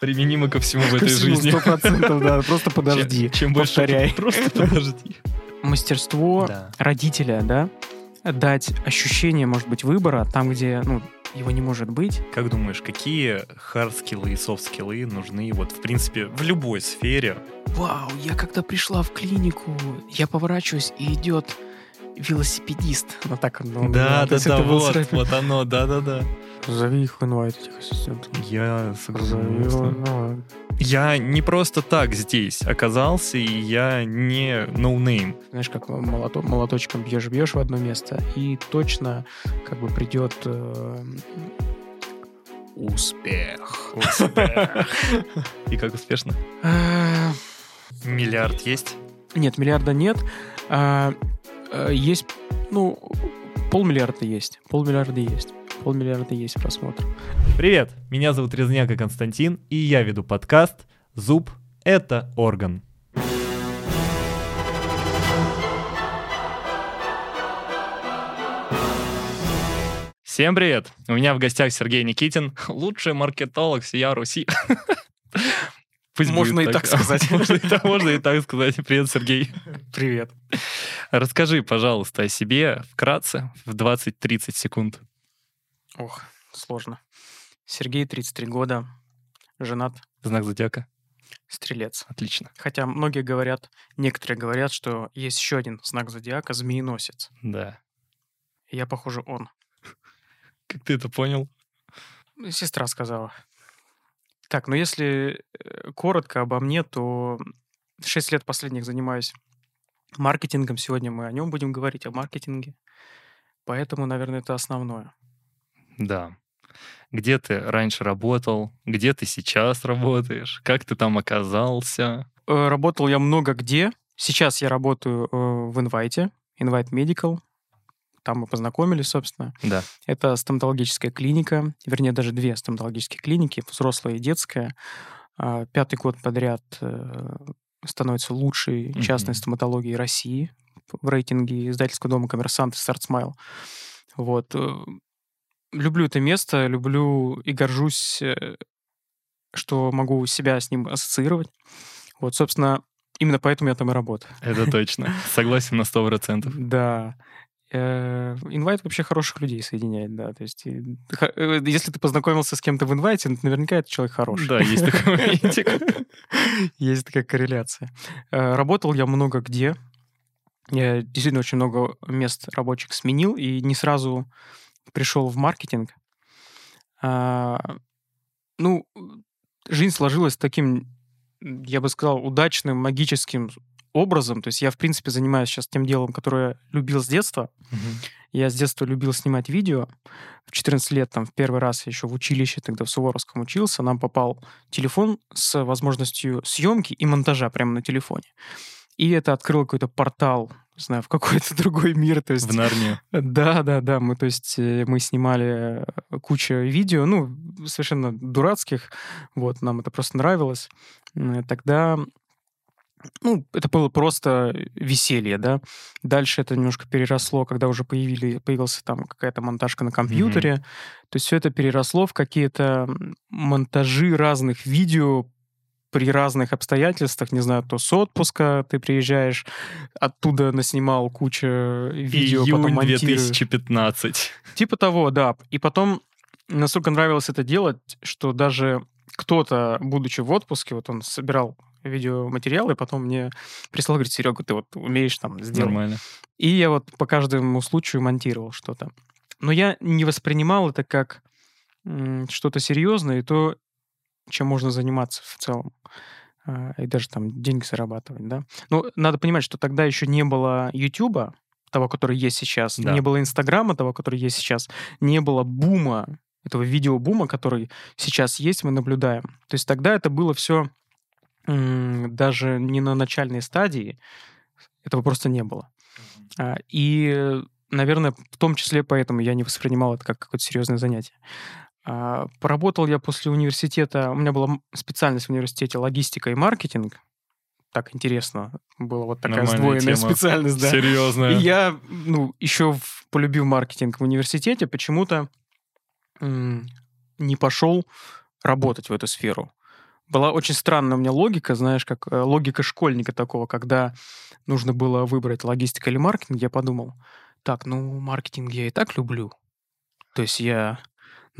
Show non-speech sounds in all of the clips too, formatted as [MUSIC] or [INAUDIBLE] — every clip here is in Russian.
Применимо ко всему в этой жизни. Сто процентов, да. [LAUGHS] Просто подожди. Чем, больше... повторяй. [LAUGHS] Просто подожди. Мастерство родителя, да, дать ощущение, может быть, выбора там, где, ну, его не может быть. Как думаешь, какие хард-скиллы и софт-скиллы нужны вот, в принципе, в любой сфере? Вау, я когда пришла в клинику, я поворачиваюсь, и идет велосипедист. Ну так он, ну, да, да, да, был вот, сразу- вот оно, да, да, да. Зови их в InWhite, этих ассистентов. Я согласен. ну, Я не просто так здесь оказался, и я не no name. знаешь, как молото- молоточком бьешь-бьешь в одно место, и точно как бы придет э, Успех. И как успешно? э, Миллиард есть? Нет, миллиарда нет. Э, есть, ну, полмиллиарда есть. Полмиллиарда есть. Полмиллиарда есть просмотр. Привет, меня зовут Резняка Константин, и я веду подкаст «Зуб – это орган». Всем привет! У меня в гостях Сергей Никитин, лучший маркетолог всея Руси. [LAUGHS] Пусть Можно будет и так сказать. [LAUGHS] Можно и так- можно и так сказать. Привет, Сергей. Привет. Расскажи, пожалуйста, о себе вкратце в 20-30 секунд. Ох, сложно. Сергей, 33 года, женат, Знак зодиака. стрелец. Отлично. Хотя многие говорят, некоторые говорят, что есть еще один знак зодиака, змееносец. Да. Я, похоже, он. Как ты это понял? Сестра сказала. Так, ну если э, коротко обо мне, то 6 лет последних занимаюсь маркетингом. Сегодня мы о нем будем говорить, о маркетинге. Поэтому, наверное, это основное. Да. Где ты раньше работал? Где ты сейчас работаешь? Как ты там оказался? Э, Работал я много где. Сейчас я работаю э, в Invite, Invite Medical. Там мы познакомились, собственно. Да. Это стоматологическая клиника, вернее, даже две стоматологические клиники, взрослая и детская. А, Пятый год подряд э, становится лучшей частной Мгм. стоматологией России в рейтинге издательского дома «Коммерсант» и «Startsmile». Вот. э, Люблю это место, люблю и горжусь, э, что могу себя с ним ассоциировать. Вот, собственно, именно поэтому я там и работаю. Это точно. [LAUGHS] Согласен на 100%. Да. Э, InWhite вообще хороших людей соединяет, да. То есть, э, если ты познакомился с кем-то в InWhite, наверняка это человек хороший. Да, есть такой. [LAUGHS] Есть такая корреляция. Э, Работал я много где. Я действительно очень много мест рабочих сменил и не сразу пришел в маркетинг. А, Ну, жизнь сложилась таким, я бы сказал, удачным, магическим образом. То есть я, в принципе, занимаюсь сейчас тем делом, которое я любил с детства. Мгм. Я с детства любил снимать видео. В 14 лет, там, в первый раз я еще в училище, тогда в Суворовском учился, нам попал телефон с возможностью съемки и монтажа прямо на телефоне. И это открыло какой-то портал, не знаю, в какой-то [LAUGHS] другой мир. То есть В Нарнию. да, да, да. Мы, то есть, э, мы снимали э, кучу видео, ну, совершенно дурацких. Вот, нам это просто нравилось. Тогда, ну, это было просто веселье, да. Дальше это немножко переросло, когда уже появили, появился там какая-то монтажка на компьютере. То есть все это переросло в какие-то монтажи разных видео при разных обстоятельствах, не знаю, то с отпуска ты приезжаешь, оттуда наснимал кучу видео, потом Июнь монтируешь. 2015. Типа того, да. И потом настолько нравилось это делать, что даже кто-то, будучи в отпуске, вот он собирал видеоматериалы, потом мне прислал, говорит, Серега, ты вот умеешь там сделать. Нормально. И я вот по каждому случаю монтировал что-то. Но я не воспринимал это как что-то серьезное и то, чем можно заниматься в целом. А, И даже там деньги зарабатывать, да. Ну, надо понимать, что тогда еще не было Ютуба, того, который есть сейчас, Да. не было Инстаграма, того, который есть сейчас, не было бума, этого видеобума, который сейчас есть, мы наблюдаем. То есть тогда это было все даже не на начальной стадии, этого просто не было. А, И, наверное, в том числе поэтому я не воспринимал это как какое-то серьезное занятие. А, Поработал я после университета, у меня была специальность в университете логистика и маркетинг. Так интересно было, вот такая Нормальная сдвоенная [LAUGHS] тема. специальность, да. Серьезно. И я, ну, еще в- полюбив маркетинг в университете, почему-то м, не пошел работать в эту сферу. Была очень странная у меня логика, знаешь, как э, логика школьника такого, когда нужно было выбрать логистика или маркетинг, я подумал, так, ну, маркетинг я и так люблю. То есть я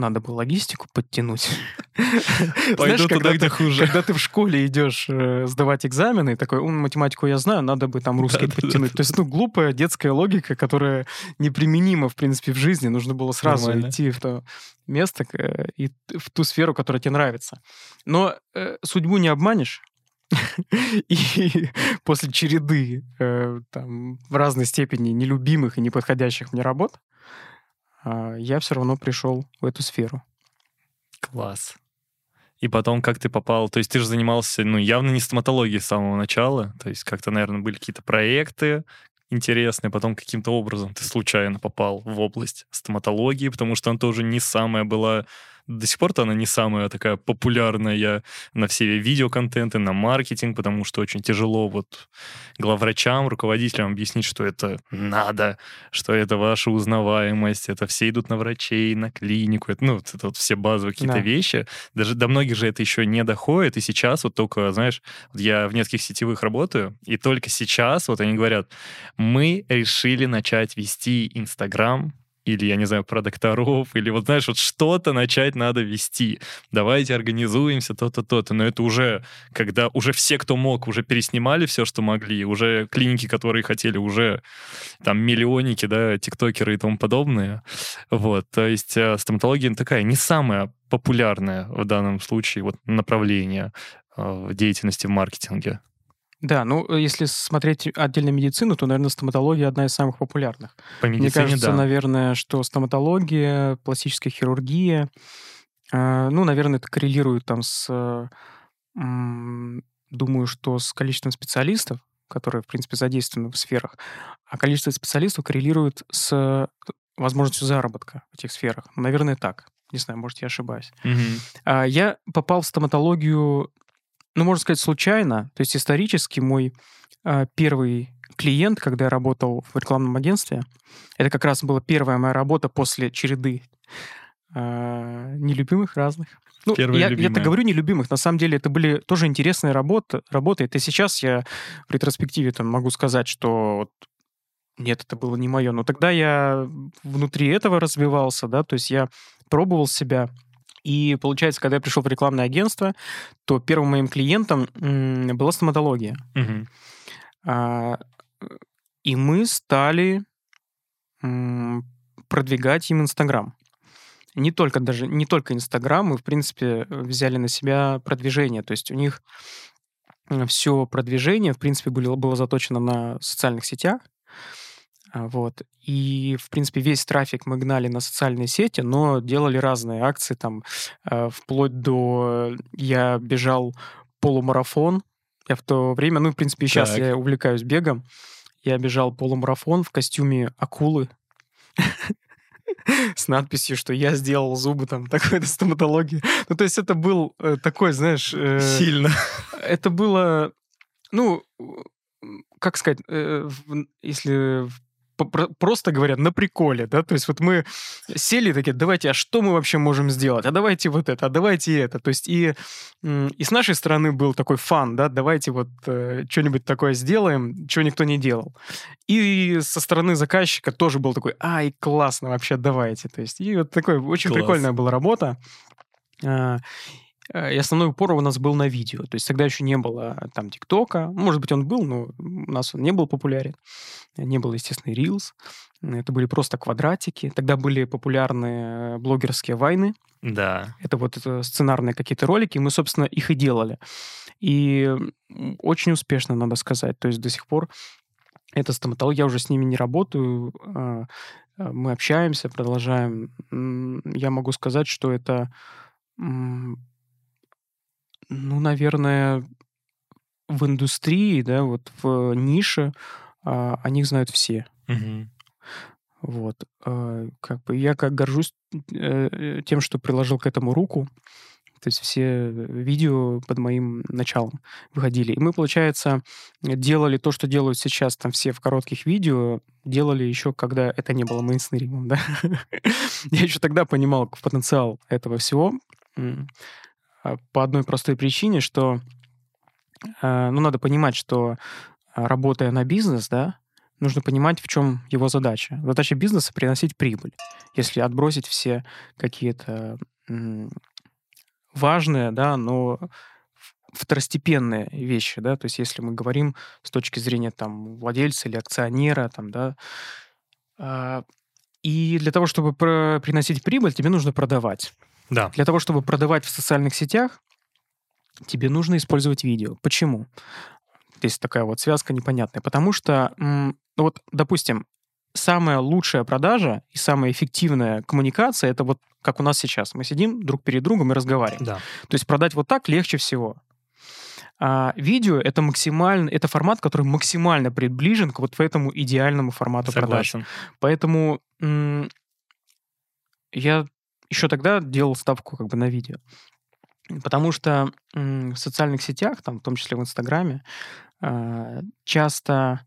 надо бы логистику подтянуть. [LAUGHS] Пойду туда, где хуже. Когда ты в школе идешь э, сдавать экзамены, такой, математику я знаю, надо бы там русский подтянуть. То есть, ну, глупая детская логика, которая неприменима, в принципе, в жизни. Нужно было сразу идти в то место и в ту сферу, которая тебе нравится. Но э, судьбу не обманешь. [LAUGHS] И после череды э, там, в разной степени нелюбимых и неподходящих мне работ, я все равно пришел в эту сферу. Класс. И потом, как ты попал, то есть ты же занимался, ну, явно не стоматологией с самого начала, то есть как-то, наверное, были какие-то проекты интересные, потом каким-то образом ты случайно попал в область стоматологии, потому что она тоже не самая была до сих пор-то она не самая такая популярная на все видеоконтенты, на маркетинг, потому что очень тяжело вот главврачам, руководителям объяснить, что это надо, что это ваша узнаваемость, это все идут на врачей, на клинику, это, ну, это вот все базовые какие-то да. вещи. Даже до многих же это еще не доходит, и сейчас вот только, знаешь, вот я в нескольких сетевых работаю, и только сейчас вот они говорят, мы решили начать вести Инстаграм или, я не знаю, про докторов, или вот, знаешь, вот что-то начать надо вести. Давайте организуемся, то-то, то-то. Но это уже, когда уже все, кто мог, уже переснимали все, что могли, уже клиники, которые хотели, уже там миллионники, да, тиктокеры и тому подобное. Вот, то есть э, стоматология такая не самая популярная в данном случае вот направление э, деятельности в маркетинге. Да, ну, э, если смотреть отдельно медицину, то, наверное, стоматология одна из самых популярных. По медицине, Мне кажется, да. наверное, что стоматология, пластическая хирургия, э, ну, наверное, это коррелирует там с, э, думаю, что с количеством специалистов, которые, в принципе, задействованы в сферах, а количество специалистов коррелирует с возможностью заработка в этих сферах. Наверное, так. Не знаю, может, я ошибаюсь. Угу. Я попал в стоматологию ну, можно сказать, случайно. То есть исторически мой э, первый клиент, когда я работал в рекламном агентстве, это как раз была первая моя работа после череды э, нелюбимых разных. Ну, я, я-то говорю нелюбимых, на самом деле это были тоже интересные работы. работы. Это сейчас я в ретроспективе там, могу сказать, что вот, нет, это было не мое. Но тогда я внутри этого развивался, да, то есть я пробовал себя, и получается, когда я пришел в рекламное агентство, то первым моим клиентом была стоматология. Угу. А, и мы стали продвигать им Инстаграм. Не только даже не только Инстаграм, мы в принципе взяли на себя продвижение. То есть у них все продвижение в принципе было, было заточено на социальных сетях. А, вот. И, в принципе, весь трафик мы гнали на социальные сети, но делали разные акции, там, э, вплоть до... Я бежал полумарафон. Я в то время, ну, в принципе, сейчас так. я увлекаюсь бегом. Я бежал полумарафон в костюме акулы [LAUGHS] с надписью, что я сделал зубы там [LAUGHS] такой-то стоматологии. Ну, то есть это был э, такой, знаешь... Э, Сильно. Это было, ну, как сказать, если просто говоря, на приколе, да, то есть вот мы сели такие, давайте, а что мы вообще можем сделать? А давайте вот это, а давайте это. То есть и, и с нашей стороны был такой фан, да, давайте вот э, что-нибудь такое сделаем, чего никто не делал. И со стороны заказчика тоже был такой, ай, классно вообще, давайте. То есть и вот такой очень Класс. прикольная была работа. А, Э, и основной упор у нас был на видео. То есть тогда еще не было там ТикТока. Может быть, он был, но у нас он не был популярен. Не было, естественно, Reels. Это были просто квадратики. Тогда были популярны блогерские войны. Да. Это вот это сценарные какие-то ролики. Мы, собственно, их и делали. И очень успешно, надо сказать. То есть до сих пор это стоматология, я уже с ними не работаю. А, а, мы общаемся, продолжаем. Я могу сказать, что это ну, наверное, в индустрии, да, вот в нише а, о них знают все. Угу. Вот. А, как бы я как горжусь э, тем, что приложил к этому руку. То есть все видео под моим началом выходили. И мы, получается, делали то, что делают сейчас там все в коротких видео, делали еще, когда это не было мейнстримом, да. [LAUGHS] Я еще тогда понимал потенциал этого всего. А, по одной простой причине, что ну, надо понимать, что работая на бизнес, да, нужно понимать, в чем его задача. Задача бизнеса — приносить прибыль. Если отбросить все какие-то важные, да, но второстепенные вещи, да, то есть если мы говорим с точки зрения там владельца или акционера, там, да, и для того, чтобы приносить прибыль, тебе нужно продавать. Да. Для того, чтобы продавать в социальных сетях, тебе нужно использовать видео. Почему? Здесь такая вот связка непонятная. Потому что, ну вот, допустим, самая лучшая продажа и самая эффективная коммуникация это вот как у нас сейчас. Мы сидим друг перед другом и разговариваем. Да. То есть продать вот так легче всего. А видео это максимально, это формат, который максимально приближен к вот этому идеальному формату Согласен. продаж. Поэтому я еще тогда делал ставку как бы на видео. Потому что в социальных сетях, там, в том числе в Инстаграме, э- часто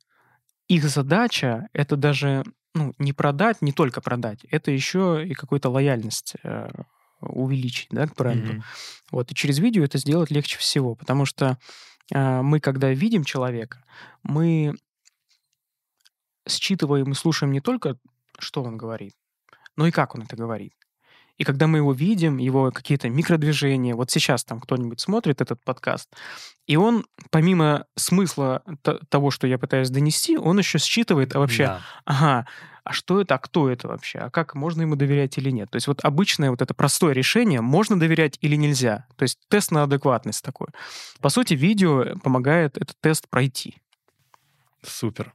их задача это даже ну, не продать, не только продать, это еще и какую-то лояльность э, увеличить, да, к бренду. Мгм. Вот, и через видео это сделать легче всего, потому что э, мы, когда видим человека, мы считываем и слушаем не только, что он говорит, но и как он это говорит. И когда мы его видим, его какие-то микродвижения, вот сейчас там кто-нибудь смотрит этот подкаст, и он, помимо смысла того, что я пытаюсь донести, он еще считывает, а вообще, Да. ага, а что это, а кто это вообще, а как можно ему доверять или нет. То есть вот обычное вот это простое решение, можно доверять или нельзя. То есть тест на адекватность такой. По сути, видео помогает этот тест пройти. Супер.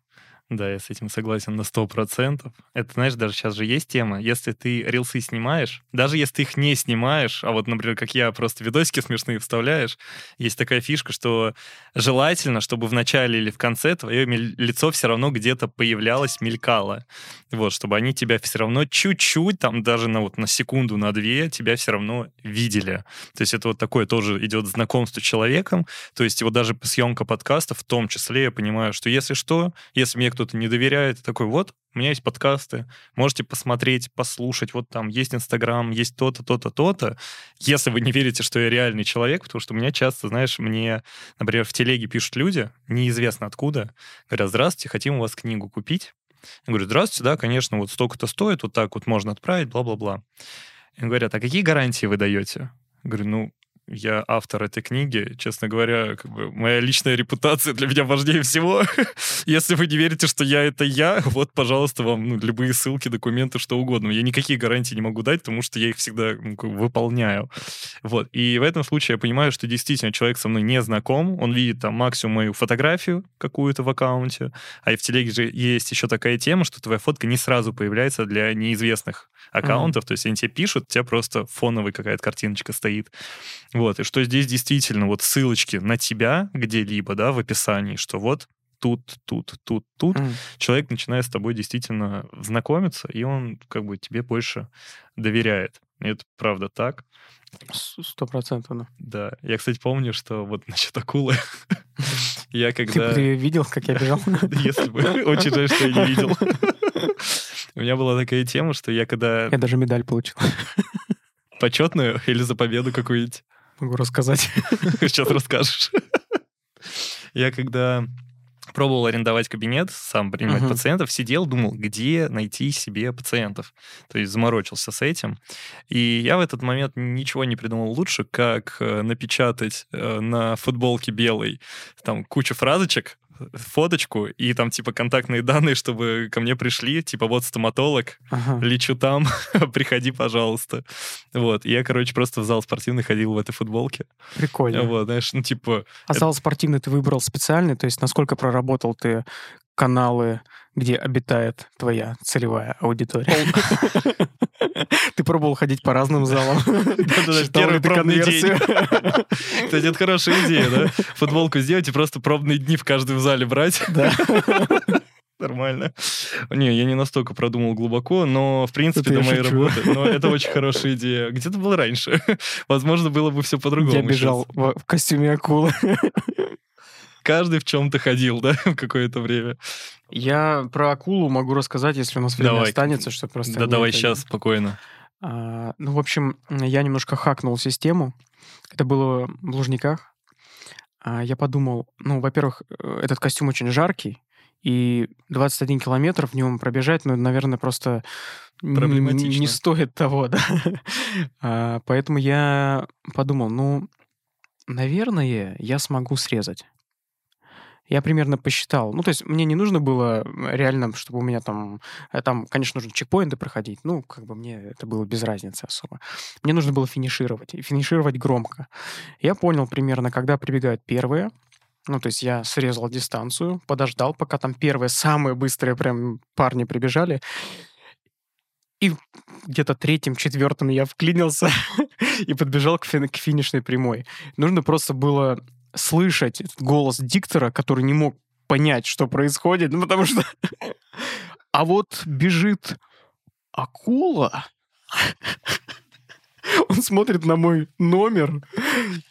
Да, я с этим согласен на 100%. Это, знаешь, даже сейчас же есть тема. Если ты рилсы снимаешь, даже если ты их не снимаешь, а вот, например, как я, просто видосики смешные вставляешь, есть такая фишка, что желательно, чтобы в начале или в конце твое лицо все равно где-то появлялось, мелькало. Вот, чтобы они тебя все равно чуть-чуть, там даже на, вот, на секунду, на две, тебя все равно видели. То есть это вот такое тоже идет знакомство с человеком. То есть вот даже съемка подкаста в том числе я понимаю, что если что, если мне кто-то не доверяет, такой, вот, у меня есть подкасты, можете посмотреть, послушать, вот там есть Инстаграм, есть то-то, то-то, то-то. Если вы не верите, что я реальный человек, потому что у меня часто, знаешь, мне, например, в телеге пишут люди, неизвестно откуда, говорят, здравствуйте, хотим у вас книгу купить. Я говорю, здравствуйте, да, конечно, вот столько-то стоит, вот так вот можно отправить, бла-бла-бла. И говорят, а какие гарантии вы даете? Я говорю, ну, я автор этой книги, честно говоря, как бы моя личная репутация для меня важнее всего. [LAUGHS] Если вы не верите, что я это я, вот, пожалуйста, вам ну, любые ссылки, документы, что угодно. Я никакие гарантии не могу дать, потому что я их всегда ну, выполняю. Вот. И в этом случае я понимаю, что действительно человек со мной не знаком, он видит там максимум мою фотографию какую-то в аккаунте, а и в телеге же есть еще такая тема, что твоя фотка не сразу появляется для неизвестных аккаунтов, то есть они тебе пишут, у тебя просто фоновая какая-то картиночка стоит. Вот, и что здесь действительно вот ссылочки на тебя где-либо, да, в описании, что вот тут, тут, тут, тут, М. человек начинает с тобой действительно знакомиться, и он как бы тебе больше доверяет. И это правда так. Сто процентов, да. Да. Я, кстати, помню, что вот насчет акулы, [LAUGHS] я когда... ты видел, как я [LAUGHS] бежал? Если бы. [LAUGHS] Очень жаль, что я не видел. У меня была такая тема, что я когда Я даже медаль получил. почетную или за победу какую-нибудь Могу рассказать. [LAUGHS] Сейчас расскажешь. Я когда пробовал арендовать кабинет, сам принимать Мгм. пациентов, сидел, думал, где найти себе пациентов. То есть заморочился с этим. И я в этот момент ничего не придумал лучше, как э, напечатать э, на футболке белой там кучу фразочек, фоточку и там типа контактные данные, чтобы ко мне пришли, типа вот стоматолог, Ага. лечу там, [LAUGHS] приходи, пожалуйста. Вот, и я, короче, просто в зал спортивный ходил в этой футболке. Прикольно. Вот, знаешь, ну, типа, А зал спортивный ты выбрал специальный? То есть насколько проработал ты каналы, где обитает твоя целевая аудитория? [LAUGHS] Ты пробовал ходить по разным залам? [LAUGHS] Первый пробный день. [LAUGHS] Кстати, это хорошая идея, да? Футболку сделать и просто пробные дни в каждом зале брать. Да. Нормально. Не, я не настолько продумал глубоко, но, в принципе, Это до я моей шучу. работы. Но это очень хорошая идея. Где ты был раньше? Возможно, было бы все по-другому. Я бежал в костюме акулы. Каждый в чем-то ходил, да, [LAUGHS] в какое-то время. Я про акулу могу рассказать, если у нас время Давай. останется, что просто... Да давай это- сейчас, спокойно. А, ну, в общем, я немножко хакнул систему. Это было в Лужниках. А, я подумал, ну, во-первых, э, этот костюм очень жаркий, и 21 километр в нем пробежать, ну, наверное, просто не стоит того, [LAUGHS] да. а, поэтому я подумал, ну, наверное, я смогу срезать. Я примерно посчитал. Ну, то есть мне не нужно было реально, чтобы у меня там... Э, там, конечно, нужно чекпоинты проходить. Ну, как бы мне это было без разницы особо. Мне нужно было финишировать. И финишировать громко. Я понял примерно, когда прибегают первые. Ну, то есть я срезал дистанцию, подождал, пока там первые, самые быстрые прям парни прибежали. И где-то третьим, четвертым я вклинился [LAUGHS] и подбежал к, фин- к финишной прямой. Нужно просто было слышать голос диктора, который не мог понять, что происходит, ну, потому что... [LAUGHS] А вот бежит акула, [LAUGHS] он смотрит на мой номер,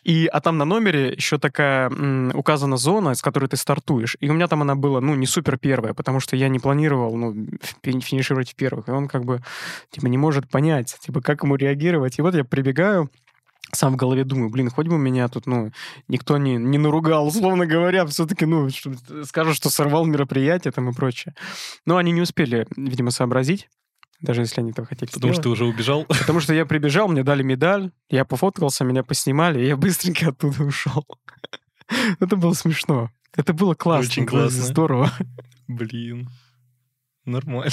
и, а там на номере еще такая м, указана зона, с которой ты стартуешь. И у меня там она была, ну, не супер первая, потому что я не планировал, ну, финишировать в первых. И он как бы, типа, не может понять, типа, как ему реагировать. И вот я прибегаю, сам в голове думаю, блин, хоть бы меня тут, ну, никто не, не наругал, [LAUGHS] условно говоря, все-таки, ну, что, скажут, что сорвал мероприятие там и прочее. Но они не успели, видимо, сообразить, даже если они этого хотели Потому сделать. что ты уже убежал? [LAUGHS] Потому что я прибежал, мне дали медаль, я пофоткался, меня поснимали, и я быстренько оттуда ушел. [LAUGHS] Это было смешно. Это было классно. Очень классно. Здорово. Блин. Нормально.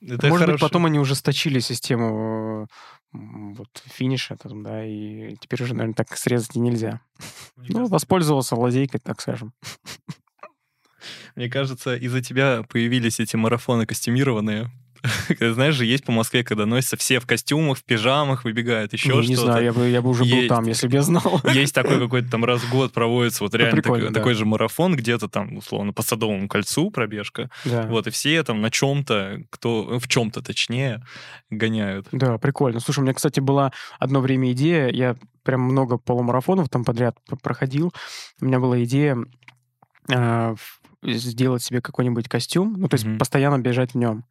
Это Может хорошо. быть, потом они ужесточили систему вот финиша, там, да, и теперь уже, наверное, так срезать и нельзя. Мне ну, кажется... воспользовался лазейкой, так скажем. Мне кажется, из-за тебя появились эти марафоны костюмированные, [LAUGHS] Знаешь же, есть по Москве, когда носятся все в костюмах, в пижамах, выбегают, еще ну, что-то. Не знаю, я бы, я бы уже есть, был там, если бы я знал. [LAUGHS] Есть такой какой-то там раз в год проводится вот реально такой, да. такой же марафон, где-то там, условно, по Садовому кольцу пробежка. Да. Вот, и все там на чем-то, кто в чем-то точнее, гоняют. Да, прикольно. Слушай, у меня, кстати, была одно время идея, я прям много полумарафонов там подряд проходил. У меня была идея э, сделать себе какой-нибудь костюм, ну, то есть mm-hmm. постоянно бежать в нем.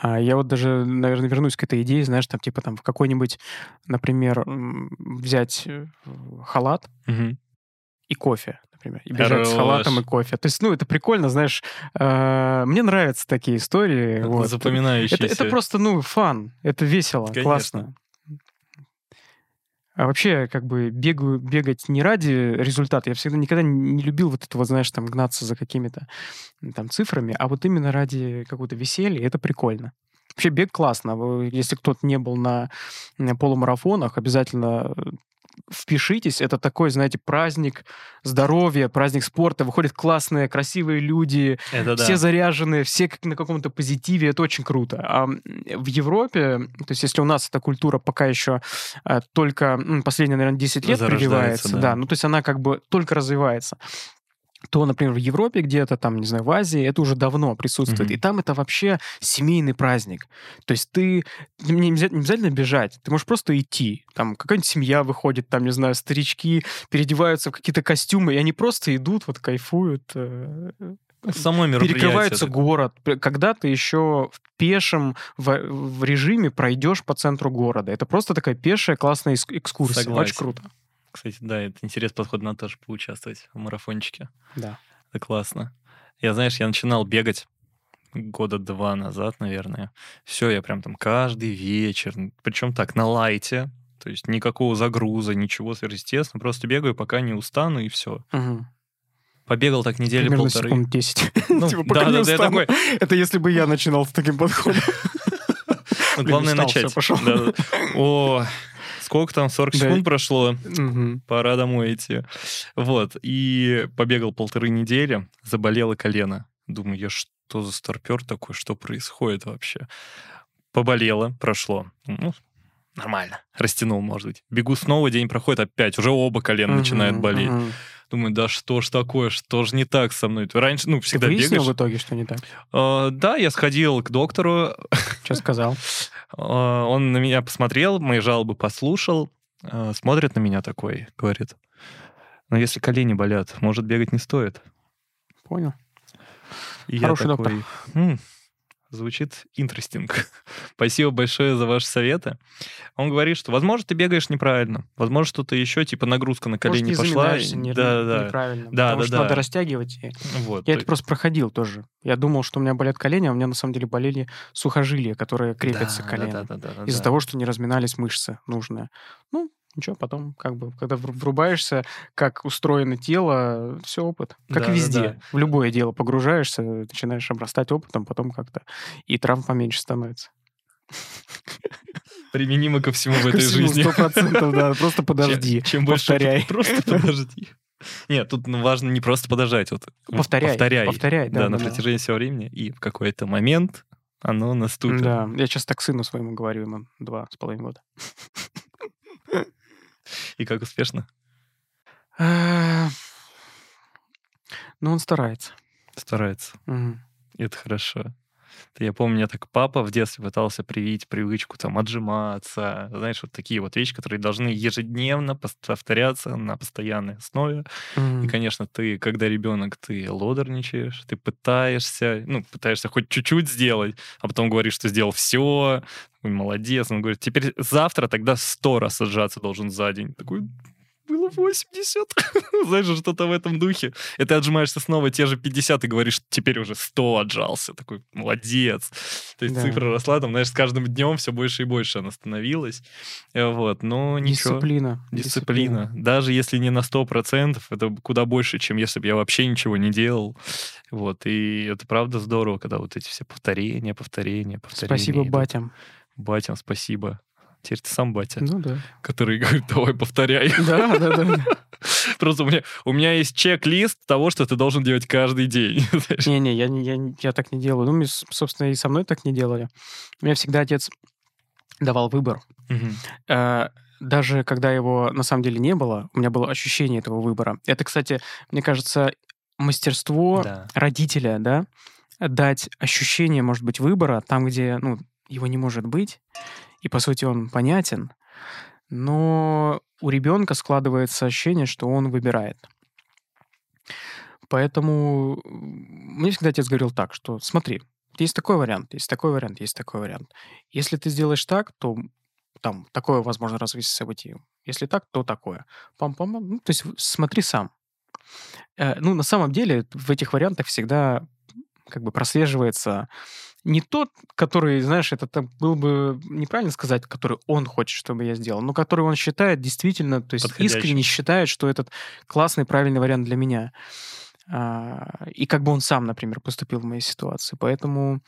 А я вот даже, наверное, вернусь к этой идее, знаешь, там типа там в какой-нибудь, например, взять э, халат угу. и кофе, например, и бежать Хорош. с халатом и кофе. То есть, ну, это прикольно, знаешь, э, мне нравятся такие истории. Это вот. запоминающиеся. Это, это просто, ну, фан, это весело, Конечно. классно. А вообще, как бы, бегаю, бегать не ради результата. Я всегда никогда не любил вот этого, знаешь, там, гнаться за какими-то там цифрами, а вот именно ради какого-то веселья. Это прикольно. Вообще бег классно. Если кто-то не был на полумарафонах, обязательно впишитесь. Это такой, знаете, праздник здоровья, праздник спорта. Выходят классные, красивые люди, это все да. заряженные, все как на каком-то позитиве. Это очень круто. А в Европе, то есть если у нас эта культура пока еще а, только последние, наверное, 10 лет прививается, да. да, ну то есть она как бы только развивается то, например, в Европе где-то, там, не знаю, в Азии, это уже давно присутствует. Mm-hmm. И там это вообще семейный праздник. То есть ты... Не обязательно, не обязательно бежать, ты можешь просто идти. Там какая-нибудь семья выходит, там, не знаю, старички переодеваются в какие-то костюмы, и они просто идут, вот кайфуют. Э, Само мероприятие. Перекрывается город. Когда ты еще в пешем в, в режиме пройдешь по центру города. Это просто такая пешая классная экскурсия. Согласен. Очень круто. Кстати, да, это интересный подход, надо тоже поучаствовать в марафончике. Да. Это классно. Я, знаешь, я начинал бегать года два назад, наверное. Все, я прям там каждый вечер, причем так, на лайте, то есть никакого загруза, ничего сверхъестественного, просто бегаю, пока не устану, и все. Угу. Побегал так недели Примерно полторы. секунд 10. [LAUGHS] Ну, типа, пока да, не да, устану. Такой... Это если бы я начинал с таким подходом. [LAUGHS] Главное начать. О, сколько там, 40 да. секунд прошло, угу. пора домой идти. Вот, и побегал полторы недели, заболело колено. Думаю, я что за старпер такой, что происходит вообще? Поболело, прошло. Ну, нормально. Растянул, может быть. Бегу снова, день проходит опять, уже оба колена угу, начинают болеть. Угу. Думаю, да что ж такое, что ж не так со мной? Раньше, ну, всегда Ты выяснил бегаешь. в итоге, что не так? Uh, да, я сходил к доктору. Что сказал? Uh, [LAUGHS] он на меня посмотрел, мои жалобы послушал, uh, смотрит на меня такой, говорит, ну, если колени болят, может, бегать не стоит. Понял. И Хороший я такой, доктор. М-м, Звучит interesting. [LAUGHS] Спасибо большое за ваши советы. Он говорит, что, возможно, ты бегаешь неправильно. Возможно, что-то еще, типа нагрузка на колени Может, пошла. заминаешься не- да, да, неправильно. Да, потому да, что да. надо растягивать. и- Вот. Я то это просто проходил тоже. Я думал, что у меня болят колени, а у меня на самом деле болели сухожилия, которые крепятся Да, к коленям. да, да, да, да, Из-за да. того, что не разминались мышцы нужные. Ну, ничего, потом, как бы, когда вру- врубаешься, как устроено тело, все опыт. Как Да, и везде. да. В любое дело погружаешься, начинаешь обрастать опытом, потом как-то и травм поменьше становится. Применимо ко всему в этой жизни. Сто процентов, да. Просто подожди. Чем, больше повторяй. Просто подожди. Нет, тут ну, важно не просто подождать. Вот, Повторяй, Повторяй. повторяй, да, на да, да. протяжении всего времени. И в какой-то момент оно наступит. Да, я сейчас так сыну своему говорю, ему два с половиной года. И как успешно? Э, Ну, он старается. Старается. Это хорошо. Я помню, мне так папа в детстве пытался привить привычку там отжиматься. Знаешь, вот такие вот вещи, которые должны ежедневно повторяться на постоянной основе. И, Мгм. конечно, ты, когда ребенок, ты лодорничаешь, ты пытаешься, ну, пытаешься хоть чуть-чуть сделать, а потом говоришь, что сделал все, молодец. Он говорит, теперь завтра тогда сто раз отжаться должен за день. Такой, было 80. [LAUGHS] Знаешь, что-то в этом духе. И ты отжимаешься снова те же 50 и говоришь, теперь уже 100 отжался. Такой, молодец. То есть Да. цифра росла, там, знаешь, с каждым днем все больше и больше она становилась. Э, Вот, но ничего. Дисциплина. Дисциплина. Даже если не на 100%, это куда больше, чем если бы я вообще ничего не делал. Вот, и это правда здорово, когда вот эти все повторения, повторения, повторения. Спасибо идут. батям. Батям спасибо. Теперь ты сам батя, Ну да. который говорит, давай повторяй. Да, да, да. [LAUGHS] Просто у меня, у меня есть чек-лист того, что ты должен делать каждый день. [LAUGHS] Не-не, я, не- я, я так не делаю. Ну, собственно, и со мной так не делали. У меня всегда отец давал выбор. Э, Даже когда его на самом деле не было, у меня было ощущение этого выбора. Это, кстати, мне кажется, мастерство Да. родителя, да, дать ощущение, может быть, выбора там, где, ну, его не может быть, и, по сути, он понятен, но у ребенка складывается ощущение, что он выбирает. Поэтому мне всегда отец говорил так, что смотри, есть такой вариант, есть такой вариант, есть такой вариант. Если ты сделаешь так, то там такое возможно развитие событий. Если так, то такое. Пам-пам. Ну, то есть смотри сам. Э, ну, на самом деле в этих вариантах всегда как бы прослеживается не тот, который, знаешь, это так было бы неправильно сказать, который он хочет, чтобы я сделал, но который он считает действительно, то есть искренне считает, что этот классный, правильный вариант для меня. А, И как бы он сам, например, поступил в моей ситуации. Поэтому...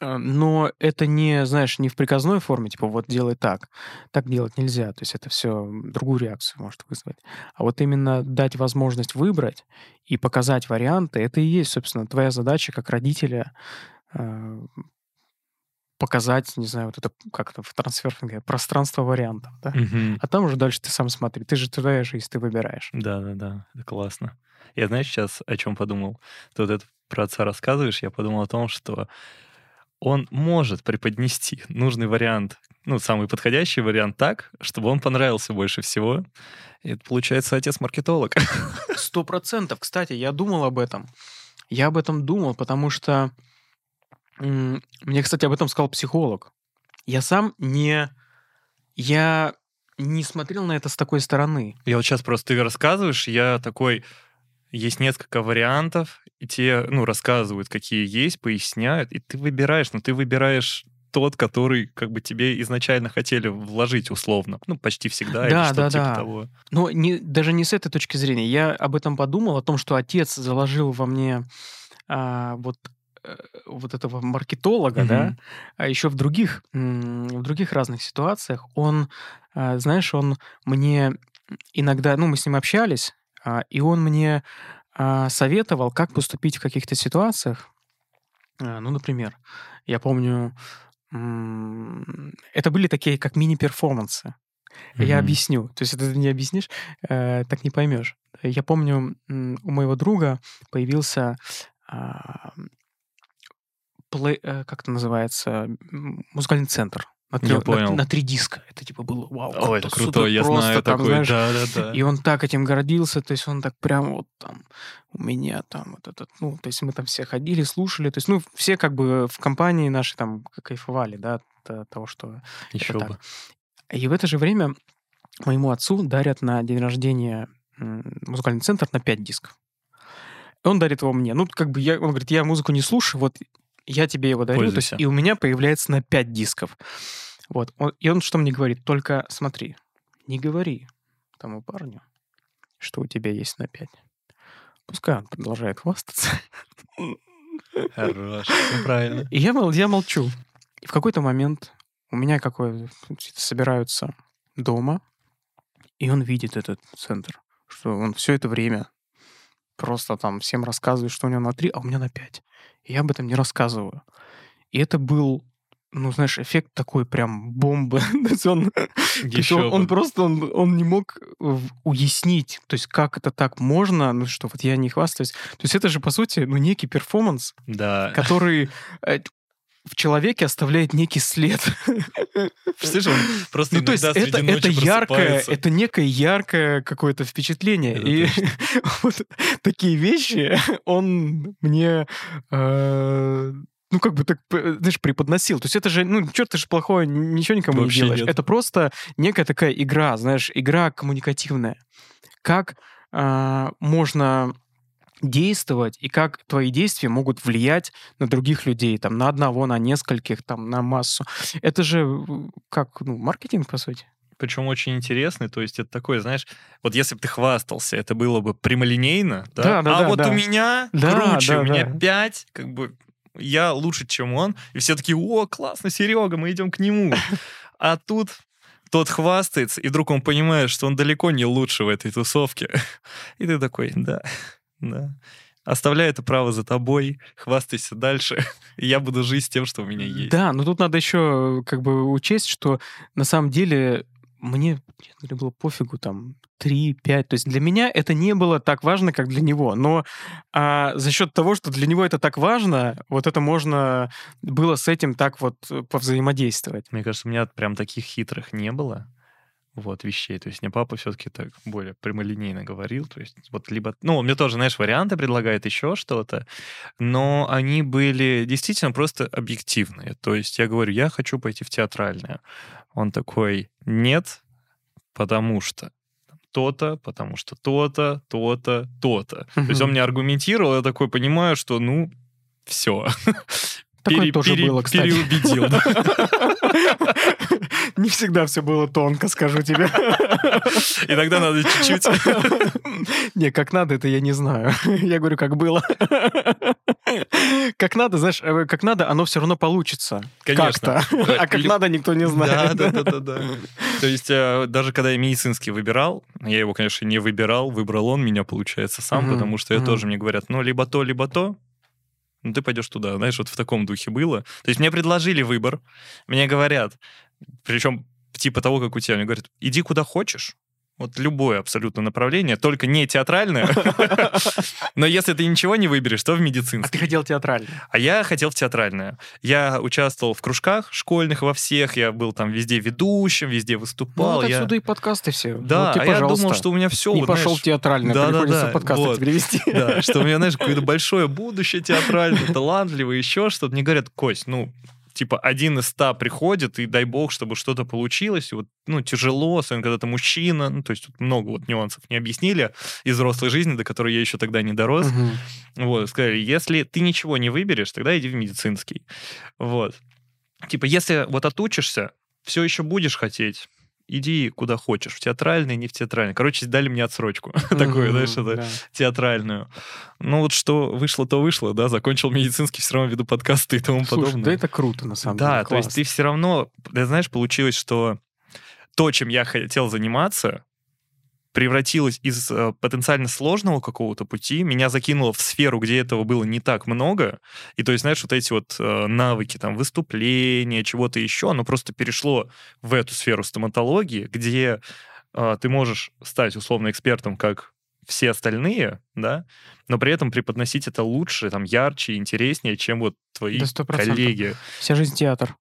э, Но это не, знаешь, не в приказной форме, типа вот делай так. Так делать нельзя. То есть это все другую реакцию может вызвать. А вот именно дать возможность выбрать и показать варианты, это и есть, собственно, твоя задача как родителя э, показать, не знаю, вот это как это в трансферфинге, пространство вариантов, да? Мгм. А там уже дальше ты сам смотри. Ты же твоя жизнь, ты выбираешь. Да, да, да, это классно. Я знаешь сейчас о чем подумал? Ты вот это про отца рассказываешь, я подумал о том, что он может преподнести нужный вариант, ну, самый подходящий вариант так, чтобы он понравился больше всего. И это получается отец-маркетолог. [LAUGHS] Сто процентов. Кстати, я думал об этом. Я об этом думал, потому что мне, кстати, об этом сказал психолог. Я сам не... Я не смотрел на это с такой стороны. Я вот сейчас просто ты рассказываешь, я такой, есть несколько вариантов, и тебе, ну, рассказывают, какие есть, поясняют, и ты выбираешь, но ты выбираешь тот, который как бы тебе изначально хотели вложить условно. Ну, почти всегда. или Да, что-то да, типа да. того. Но не, даже не с этой точки зрения. Я об этом подумал, о том, что отец заложил во мне а, вот, э, вот этого маркетолога, да, Мгм. а еще в других, в других разных ситуациях. Он, а, знаешь, он мне иногда, ну, мы с ним общались, и он мне а, советовал, как поступить в каких-то ситуациях. А, Ну, например, я помню, это были такие, как мини-перформансы. Я Мгм. объясню. То есть это ты не объяснишь, э, так не поймешь. Я помню, у моего друга появился а, э, как это называется, музыкальный центр На, трё- на- на три диска. Это типа было вау. Ой, это круто, я знаю там, такой. знаешь, Да, да, да. И он так этим гордился, то есть он так прям вот там у меня там вот этот, ну, то есть мы там все ходили, слушали, то есть, ну, все как бы в компании наши там кайфовали, да, от того, что... Еще так. бы. И в это же время моему отцу дарят на день рождения музыкальный центр на 5 дисков. Он дарит его мне. Ну, как бы я, он говорит, я музыку не слушаю, вот я тебе его дарю. То есть, и у меня появляется на 5 дисков. Вот. Он- и он что мне говорит? Только смотри, не говори тому парню, что у тебя есть на 5. Пускай он продолжает хвастаться. Хорош, всё правильно. И я, мол- я молчу. И в какой-то момент у меня какой собираются дома, и он видит этот центр, что он все это время просто там всем рассказывает, что у него на 3, а у меня на 5. И я об этом не рассказываю. И это был, ну, знаешь, эффект такой прям бомбы. [LAUGHS] То есть он, Еще он, он просто он, он не мог в- уяснить, то есть как это так можно, ну что, вот я не хвастаюсь. То есть это же, по сути, ну, некий перформанс, Да. который э, в человеке оставляет некий след. Он просто Ну, то есть это, это яркое, это некое яркое какое-то впечатление. Это И [LAUGHS] вот такие вещи он мне, э, ну, как бы так, знаешь, преподносил. То есть это же, ну, что ты же плохое, ничего никому Вообще не делаешь. нет. Это просто некая такая игра, знаешь, игра коммуникативная. Как а, можно действовать и как твои действия могут влиять на других людей, там, на одного, на нескольких, там, на массу. Это же как, ну, маркетинг, по сути. Причем очень интересный, то есть это такое, знаешь, вот если бы ты хвастался, это было бы прямолинейно, да? Да, да, а да, вот да. у меня Да, круче, да, у меня да. пять, как бы я лучше, чем он, и все такие, о, классно, Серега, мы идем к нему. [LAUGHS] А тут тот хвастается, и вдруг он понимает, что он далеко не лучше в этой тусовке. [LAUGHS] И ты такой, да, да. Оставляй это право за тобой, хвастайся дальше, [LAUGHS] и я буду жить с тем, что у меня есть. Да, но тут надо еще как бы учесть, что на самом деле мне честно говоря, было пофигу там 3-5. То есть для меня это не было так важно, как для него. Но а, за счет того, что для него это так важно, вот это можно было с этим так вот э, повзаимодействовать. Мне кажется, у меня прям таких хитрых не было вот, вещей. То есть мне папа все-таки так более прямолинейно говорил. То есть вот либо... Ну, он мне тоже, знаешь, варианты предлагает еще что-то, но они были действительно просто объективные. То есть я говорю, я хочу пойти в театральное. Он такой, нет, потому что то-то, потому что то-то, то-то, то-то. То есть он мне аргументировал, я такой понимаю, что, ну, все. Такое тоже было, кстати. Переубедил. [LAUGHS] [LAUGHS] Не всегда все было тонко, скажу тебе. [LAUGHS] Иногда надо чуть-чуть. [LAUGHS] Не, как надо, это я не знаю. Я говорю, как было. Как надо, знаешь, э, как надо, оно все равно получится. Конечно. Как-то. А как надо, никто не знает. да, да, да, да. То есть э, даже когда я медицинский выбирал, я его, конечно, не выбирал, выбрал он меня, получается, сам, потому что я тоже, мне говорят, ну, либо то, либо то, ну, ты пойдешь туда. Знаешь, вот в таком духе было. То есть мне предложили выбор, мне говорят, причем типа того, как у тебя, мне говорят, иди куда хочешь, вот любое абсолютно направление, только не театральное. [LAUGHS] Но если ты ничего не выберешь, то в А медицинский. ты хотел театральный. А я хотел в театральное. Я участвовал в кружках школьных во всех, я был там везде ведущим, везде Ну, выступал. вот я- отсюда и подкасты все. Да, Вот и, а я думал, что у меня все. Не пошел в театральный, да, да, приходится да, подкасты перевести. [LAUGHS] Да, что у меня, знаешь, [LAUGHS] какое-то большое будущее театральное, талантливое, еще что-то. Мне говорят, Кость, ну, типа, один из ста приходит, и дай бог, чтобы что-то получилось. И вот, ну, тяжело, особенно когда ты мужчина. Ну, то есть тут много вот нюансов не объяснили из взрослой жизни, до которой я еще тогда не дорос. Мгм. Вот, сказали, если ты ничего не выберешь, тогда иди в медицинский. Вот. Типа, если вот отучишься, все еще будешь хотеть, иди куда хочешь, в театральный, не в театральный. Короче, дали мне отсрочку [LAUGHS] такую, знаешь, это да. театральную. Ну вот что вышло, то вышло, да, закончил медицинский, все равно веду подкасты и тому подобное. да это круто, на самом Да, деле. то есть ты все равно, знаешь, получилось, что то, чем я хотел заниматься, превратилось из э, потенциально сложного какого-то пути, меня закинуло в сферу, где этого было не так много, и то есть, знаешь, вот эти вот э, навыки, там, выступления, чего-то еще, оно просто перешло в эту сферу стоматологии, где э, ты можешь стать условно экспертом, как все остальные, да, но при этом преподносить это лучше, там, ярче, интереснее, чем вот твои Да, коллеги. Вся жизнь театр.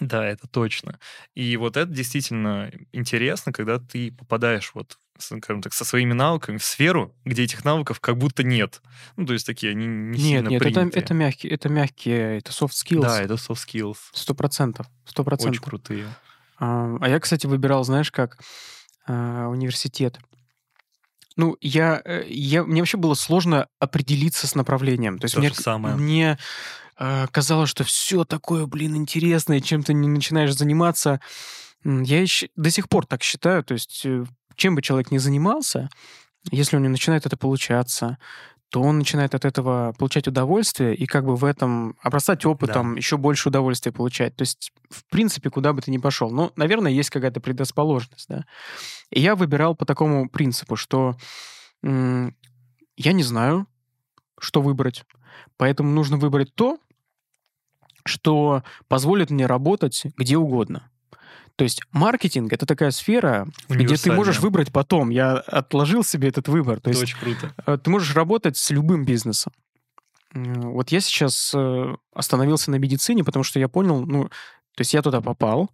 Да, это точно. И вот это действительно интересно, когда ты попадаешь вот скажем так, со своими навыками в сферу, где этих навыков как будто нет. Ну, то есть такие, они не Нет, сильно нет, это, принятые. это мягкие, это мягкие, это soft skills. Да, это soft skills. Сто процентов, сто Очень процентов. крутые. А а я, кстати, выбирал, знаешь, как а, университет. Ну, я, э, я, мне вообще было сложно определиться с направлением. То есть То мне, же самое. мне казалось, что все такое, блин, интересное, чем ты не начинаешь заниматься. Я ещё до сих пор так считаю. То есть э, чем бы человек ни занимался, если у него начинает это получаться, то он начинает от этого получать удовольствие и как бы в этом обрастать опытом, еще больше удовольствия получать. То есть, в принципе, куда бы ты ни пошел. Ну, наверное, есть какая-то предрасположенность, да. И я выбирал по такому принципу, что я не знаю, что выбрать, поэтому нужно выбрать то, что позволит мне работать где угодно. То есть маркетинг — это такая сфера, где ты можешь выбрать потом. Я отложил себе этот выбор. То Это есть очень круто. э, ты можешь работать с любым бизнесом. Вот я сейчас э, остановился на медицине, потому что я понял, ну, то есть я туда попал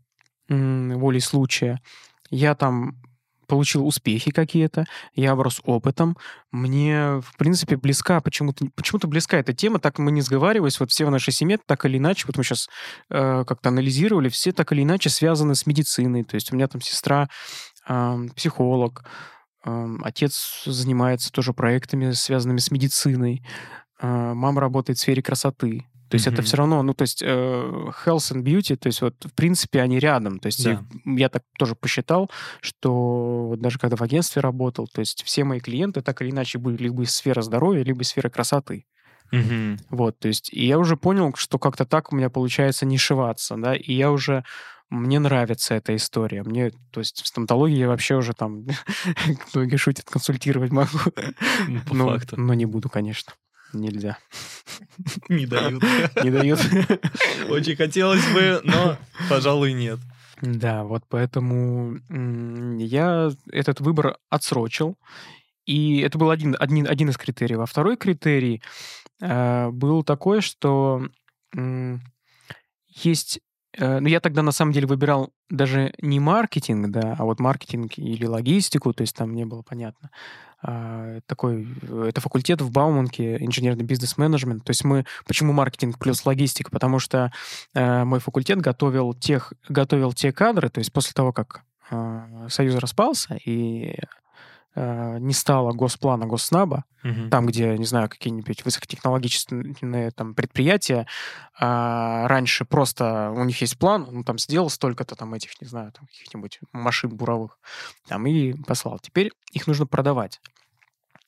волей случая, я там получил успехи какие-то, я оброс опытом, мне, в принципе, близка, почему-то почему близка эта тема, так мы не сговариваясь, вот все в нашей семье так или иначе, вот мы сейчас как-то анализировали, все так или иначе связаны с медициной, то есть у меня там сестра ам, психолог, ам, отец занимается тоже проектами, связанными с медициной, а, мама работает в сфере красоты. То есть это Мгм. все равно, ну, то есть э, health and beauty, то есть вот, в принципе, они рядом. То есть Да. их- я так тоже посчитал, что вот даже когда в агентстве работал, то есть все мои клиенты так или иначе были либо из сферы здоровья, либо из сферы красоты. Мгм. Вот, то есть и я уже понял, что как-то так у меня получается нишеваться, да, и я уже мне нравится эта история. Мне, то есть в стоматологии я вообще уже там, [LAUGHS] многие шутят, консультировать могу. Ну, по факту. Но не буду, конечно. Нельзя. [LAUGHS] Не дают. Не дают. Очень хотелось бы, но, пожалуй, нет. Да, вот поэтому я этот выбор отсрочил. И это был один, один, один из критериев. А второй критерий э, был такой, что м, есть... э, ну, я тогда на самом деле выбирал даже не маркетинг, да, а вот маркетинг или логистику, то есть там не было понятно. А, такой, э, это факультет в Бауманке, инженерный бизнес-менеджмент. То есть мы... Почему маркетинг плюс логистика? Потому что э, мой факультет готовил, тех, готовил те кадры, то есть после того, как э, Союз распался и не стало госплана, госнаба, Мгм. там, где, не знаю, какие-нибудь высокотехнологичные там предприятия, а, раньше просто у них есть план, он там сделал столько-то там этих, не знаю, там каких-нибудь машин буровых, там и послал. Теперь их нужно продавать.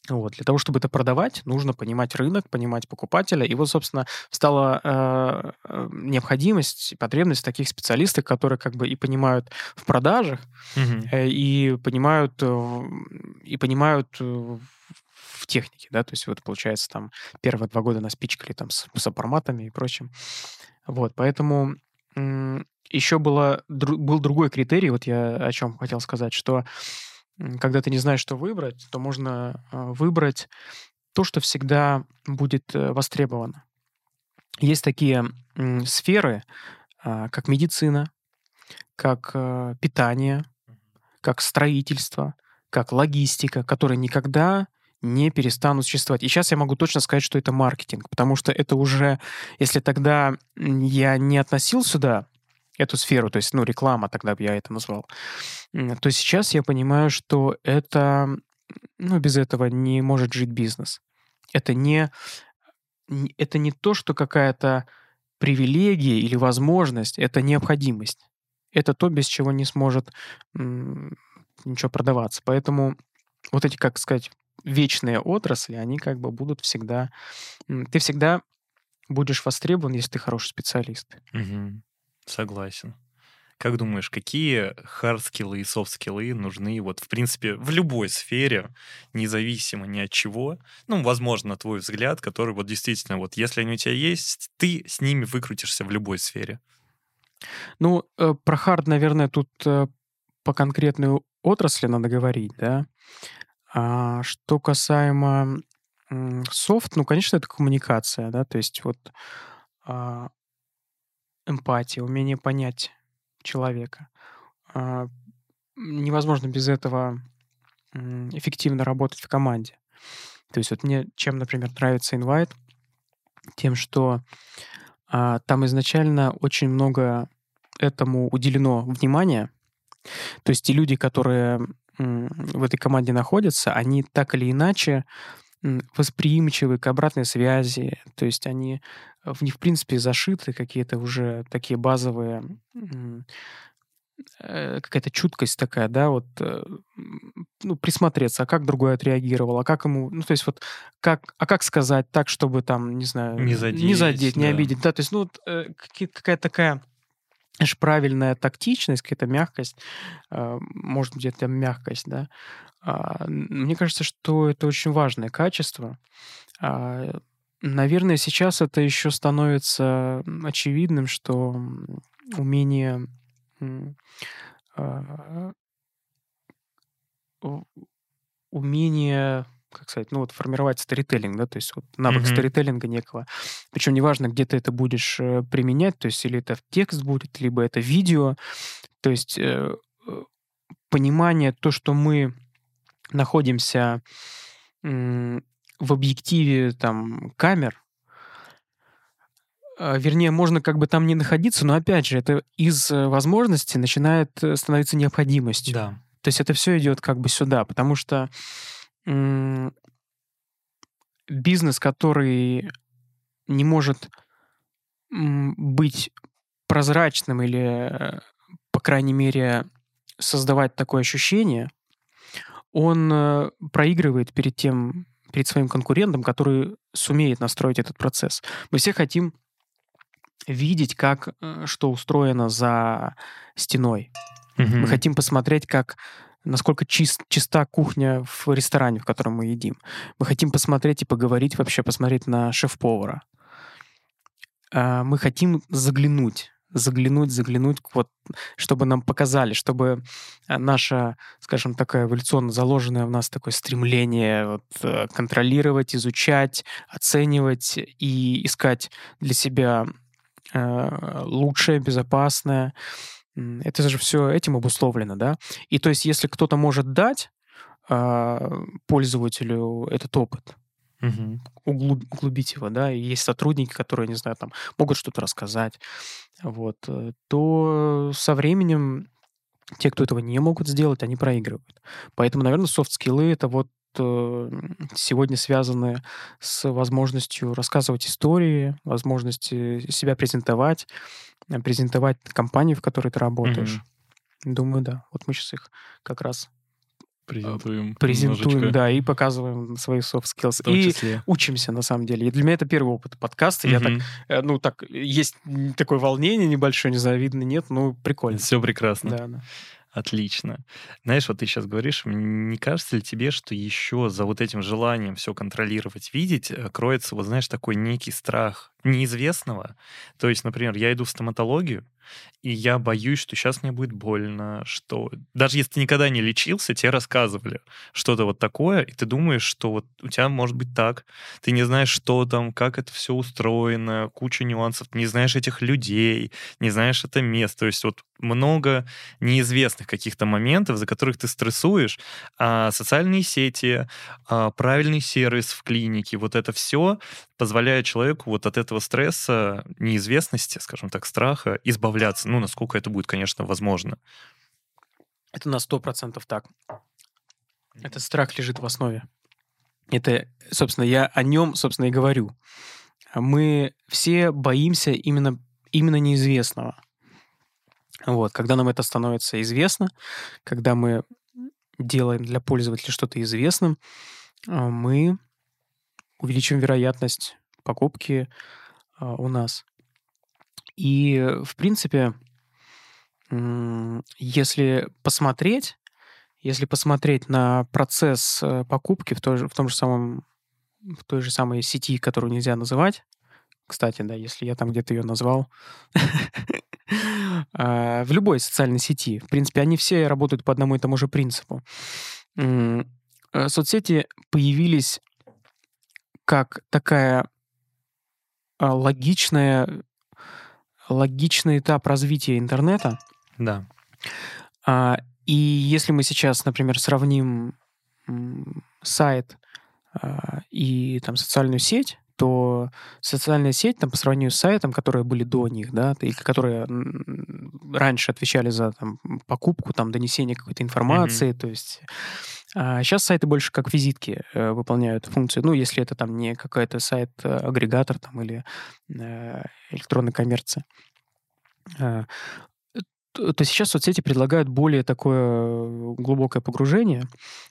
Вот. Для того, чтобы это продавать, нужно понимать рынок, понимать покупателя. И вот, собственно, стала э, э, необходимость, и потребность таких специалистах, которые как бы и понимают в продажах, Мгм. э, и понимают, э, и понимают э, в технике, да, то есть вот получается там первые два года нас пичкали там с, с аппаратами и прочим. Вот, поэтому м, еще было, дру- был другой критерий, вот я о чем хотел сказать, что когда ты не знаешь, что выбрать, то можно э, выбрать то, что всегда будет э, востребовано. Есть такие сферы, а, как медицина, как э, питание, как строительство, как логистика, которые никогда не перестанут существовать. И сейчас я могу точно сказать, что это маркетинг, потому что это уже, если тогда я не относил сюда эту сферу, то есть, ну, реклама, тогда бы я это назвал, то сейчас я понимаю, что это, ну, без этого не может жить бизнес. Это не, это не то, что какая-то привилегия или возможность, это необходимость. Это то, без чего не сможет м, ничего продаваться. Поэтому вот эти, как сказать, вечные отрасли, они как бы будут всегда... Ты всегда будешь востребован, если ты хороший специалист. Мгм. Согласен. Как думаешь, какие хард-скиллы и софт-скиллы нужны вот, в принципе, в любой сфере, независимо ни от чего? Ну, возможно, твой взгляд, который вот действительно, вот если они у тебя есть, ты с ними выкрутишься в любой сфере. Ну, э, про хард, наверное, тут э, по конкретной отрасли надо говорить, да. А что касаемо софт, ну, конечно, это коммуникация, да, то есть вот а, эмпатия, умение понять человека. А, невозможно без этого эффективно работать в команде. То есть вот мне чем, например, нравится Invite, тем, что а, там изначально очень много этому уделено внимания. То есть те люди, которые в этой команде находятся, они так или иначе восприимчивы к обратной связи, то есть они в них, в принципе, зашиты какие-то уже такие базовые э, какая-то чуткость такая, да, вот, э, ну, присмотреться, а как другой отреагировал, а как ему, ну, то есть вот, как, а как сказать так, чтобы там, не знаю, не задеть, не, задеть, не да. обидеть, да, то есть, ну, вот, э, какая-то такая знаешь, правильная тактичность, какая-то мягкость, а, может быть, это мягкость, да. А, мне кажется, что это очень важное качество. А, наверное, сейчас это еще становится очевидным, что умение умение как сказать, ну вот формировать сторителлинг, да, то есть вот навык mm-hmm. сторителлинга некого. Причем неважно, где ты это будешь э, применять, то есть или это в текст будет, либо это видео. То есть э, э понимание, то, что мы находимся э, в объективе там камер, э, вернее, можно как бы там не находиться, но опять же, это из э, возможности начинает становиться необходимостью. Да. То есть это все идет как бы сюда, потому что бизнес, который не может быть прозрачным или, по крайней мере, создавать такое ощущение, он э, проигрывает перед тем, перед своим конкурентом, который сумеет настроить этот процесс. Мы все хотим видеть, как э, что устроено за стеной. Mm-hmm. Мы хотим посмотреть, как насколько чист, чиста кухня в ресторане, в котором мы едим. Мы хотим посмотреть и поговорить вообще, посмотреть на шеф-повара. А, мы хотим заглянуть заглянуть, заглянуть, вот, чтобы нам показали, чтобы а, наша, скажем, такая эволюционно заложенное в нас такое стремление вот, э, контролировать, изучать, оценивать и искать для себя э, лучшее, безопасное, это же все этим обусловлено, да? И то есть, если кто-то может дать э, пользователю этот опыт, угу. углуб, углубить его, да, и есть сотрудники, которые, не знаю, там могут что-то рассказать, вот, э, то со временем те, кто этого не могут сделать, они проигрывают. Поэтому, наверное, софт-скиллы — это вот э, сегодня связаны с возможностью рассказывать истории, возможностью себя презентовать, Э, презентовать компанию, в которой ты работаешь. Mm-hmm. Думаю, да. Вот мы сейчас их как раз презентуем. Презентуем, немножечко. да, и показываем свои soft skills. И числе. учимся, на самом деле. И для меня это первый опыт подкаста. Mm-hmm. Я так, э, ну, так, есть такое волнение небольшое, не знаю, видно, нет, ну, прикольно. Все прекрасно. Да, да. Отлично. Знаешь, вот ты сейчас говоришь, не кажется ли тебе, что еще за вот этим желанием все контролировать, видеть, э, кроется, вот знаешь, такой некий страх неизвестного? То есть, например, я иду в стоматологию, и я боюсь, что сейчас мне будет больно, что даже если ты никогда не лечился, тебе рассказывали что-то вот такое, и ты думаешь, что вот у тебя может быть так, ты не знаешь, что там, как это все устроено, куча нюансов, ты не знаешь этих людей, не знаешь это место, то есть вот много неизвестных каких-то моментов, за которых ты стрессуешь, а социальные сети, а правильный сервис в клинике, вот это все позволяет человеку вот от этого стресса, неизвестности, скажем так, страха избавляться. Ну, насколько это будет, конечно, возможно. Это на сто процентов так. Этот страх лежит в основе. Это, собственно, я о нем, собственно, и говорю. Мы все боимся именно, именно неизвестного. Вот, когда нам это становится известно, когда мы делаем для пользователя что-то известным, а, мы увеличим вероятность покупки а, у нас. И, в принципе, если посмотреть, если посмотреть на процесс э, покупки в, той же, в том же самом в той же самой сети, которую нельзя называть, кстати, да, если я там где-то ее назвал, [LAUGHS] а, в любой социальной сети, в принципе, они все работают по одному и тому же принципу. Э, соцсети появились как такая а, логичная логичный этап развития интернета. Да. А, и если мы сейчас, например, сравним сайт а, и там социальную сеть, то социальная сеть там, по сравнению с сайтом, которые были до них, да, или которые раньше отвечали за там, покупку, там, донесение какой-то информации, то есть а сейчас сайты больше как визитки э, выполняют функцию. Ну, если это там не какой-то сайт-агрегатор там или э, электронная коммерция. А, то, сейчас соцсети предлагают более такое глубокое погружение.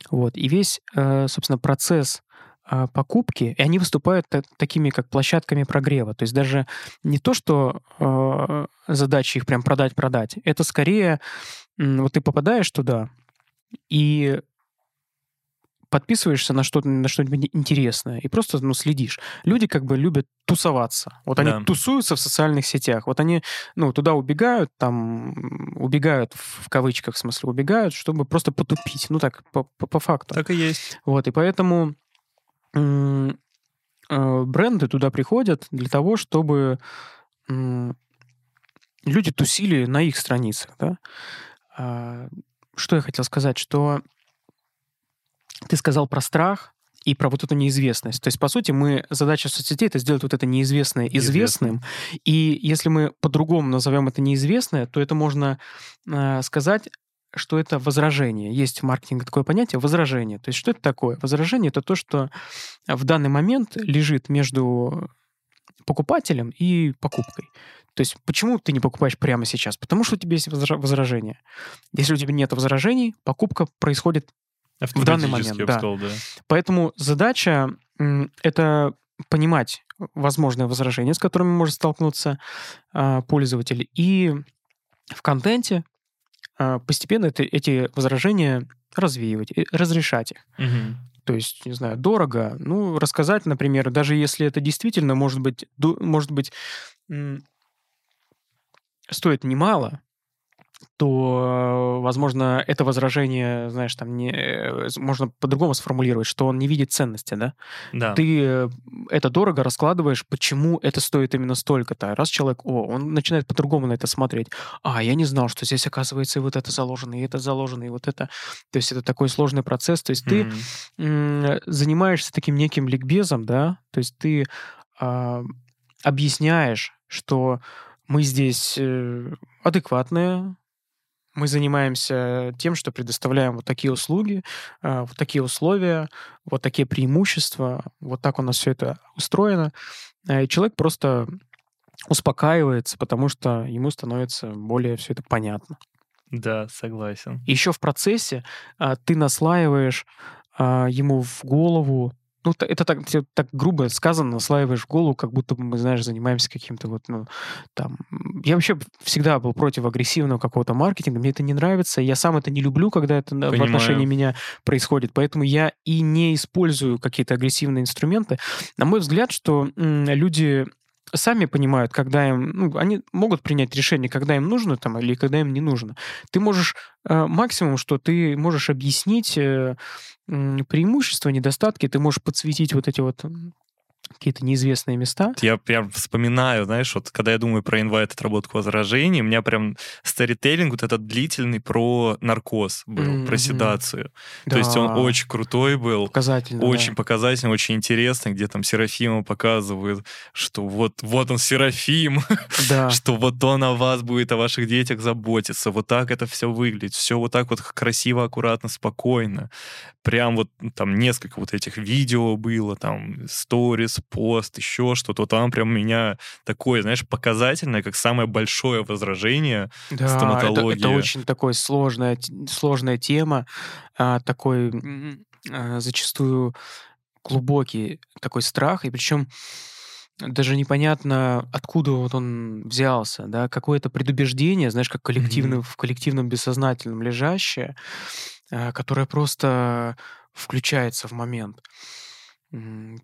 Вот, и весь, э, собственно, процесс а, покупки, и они выступают та- такими как площадками прогрева. То есть даже не то, что э, задача их прям продать-продать, это скорее вот ты попадаешь туда и подписываешься на что-то на что-нибудь интересное и просто ну, следишь. Люди как бы любят тусоваться. Вот они Да. тусуются в социальных сетях. Вот они ну, туда убегают, там убегают в кавычках, в смысле убегают, чтобы просто потупить. Ну так, по, по- по факту. Так и есть. Вот, и поэтому м, э, бренды туда приходят для того, чтобы м, люди тусили на их страницах, да. А, Что я хотел сказать, что ты сказал про страх и про вот эту неизвестность. То есть, по сути, мы задача соцсетей это сделать вот это неизвестное известным. И если мы по-другому назовем это неизвестное, то это можно э, сказать что это возражение. Есть в маркетинге такое понятие возражение. То есть что это такое? Возражение это то, что в данный момент лежит между покупателем и покупкой. То есть почему ты не покупаешь прямо сейчас? Потому что у тебя есть возра- возражение. Если у тебя нет возражений, покупка происходит данный момент, да. сказал, да. Поэтому задача это понимать возможные возражения, с которыми может столкнуться а, пользователь, и в контенте а, постепенно это- эти возражения развеивать, и разрешать их. Мгм. То есть, не знаю, дорого, ну, рассказать, например, даже если это действительно может быть, может быть, стоит немало, то, э, возможно, это возражение, знаешь, там не, э, можно по-другому сформулировать, что он не видит ценности, да? Да. Ты э, это дорого раскладываешь, почему это стоит именно столько-то. Раз человек, о, он начинает по-другому на это смотреть. А, я не знал, что здесь, оказывается, и вот это заложено, и это заложено, и вот это. То есть это такой сложный процесс. То есть ты Мгм. м, занимаешься таким неким ликбезом, да, то есть ты а, объясняешь, что мы здесь адекватные, мы занимаемся тем, что предоставляем вот такие услуги, а, вот такие условия, вот такие преимущества, вот так у нас все это устроено. А, И человек просто успокаивается, потому что ему становится более все это понятно. Да, согласен. Еще в процессе а, ты наслаиваешь ему в голову, ну, это так, так грубо сказано, наслаиваешь в голову, как будто бы мы, знаешь, занимаемся каким-то вот, ну, там... Я вообще всегда был против агрессивного какого-то маркетинга, мне это не нравится, я сам это не люблю, когда это на- в Понимаю. отношении меня происходит, поэтому я и не использую какие-то агрессивные инструменты. На мой взгляд, что люди сами понимают, когда им, ну, они могут принять решение, когда им нужно там или когда им не нужно. Ты можешь э, максимум, что ты можешь объяснить э, преимущества, недостатки, ты можешь подсветить вот эти вот какие-то неизвестные места. Я прям вспоминаю, знаешь, вот когда я думаю про инвайт отработку возражений, у меня прям старителлинг вот этот длительный про наркоз был, Мгм. про седацию. То есть он Да, очень крутой был, показательно. да. очень показательный, очень интересный, где там Серафима показывают, что вот, вот он Серафим, [LAUGHS] Да. что вот он о вас будет, о ваших детях заботиться, вот так это все выглядит, все вот так вот красиво, аккуратно, спокойно. Прям вот ну, там несколько вот этих видео было, там сторис, пост, еще что-то. Там прям меня такое, знаешь, показательное, как самое большое возражение. Да, это, это стоматология. очень такой сложная, сложная тема, а, такой а, зачастую глубокий такой страх, и причем даже непонятно, откуда вот он взялся, да, какое-то предубеждение, знаешь, как коллективно, в коллективном бессознательном лежащее, а, которое просто включается в момент.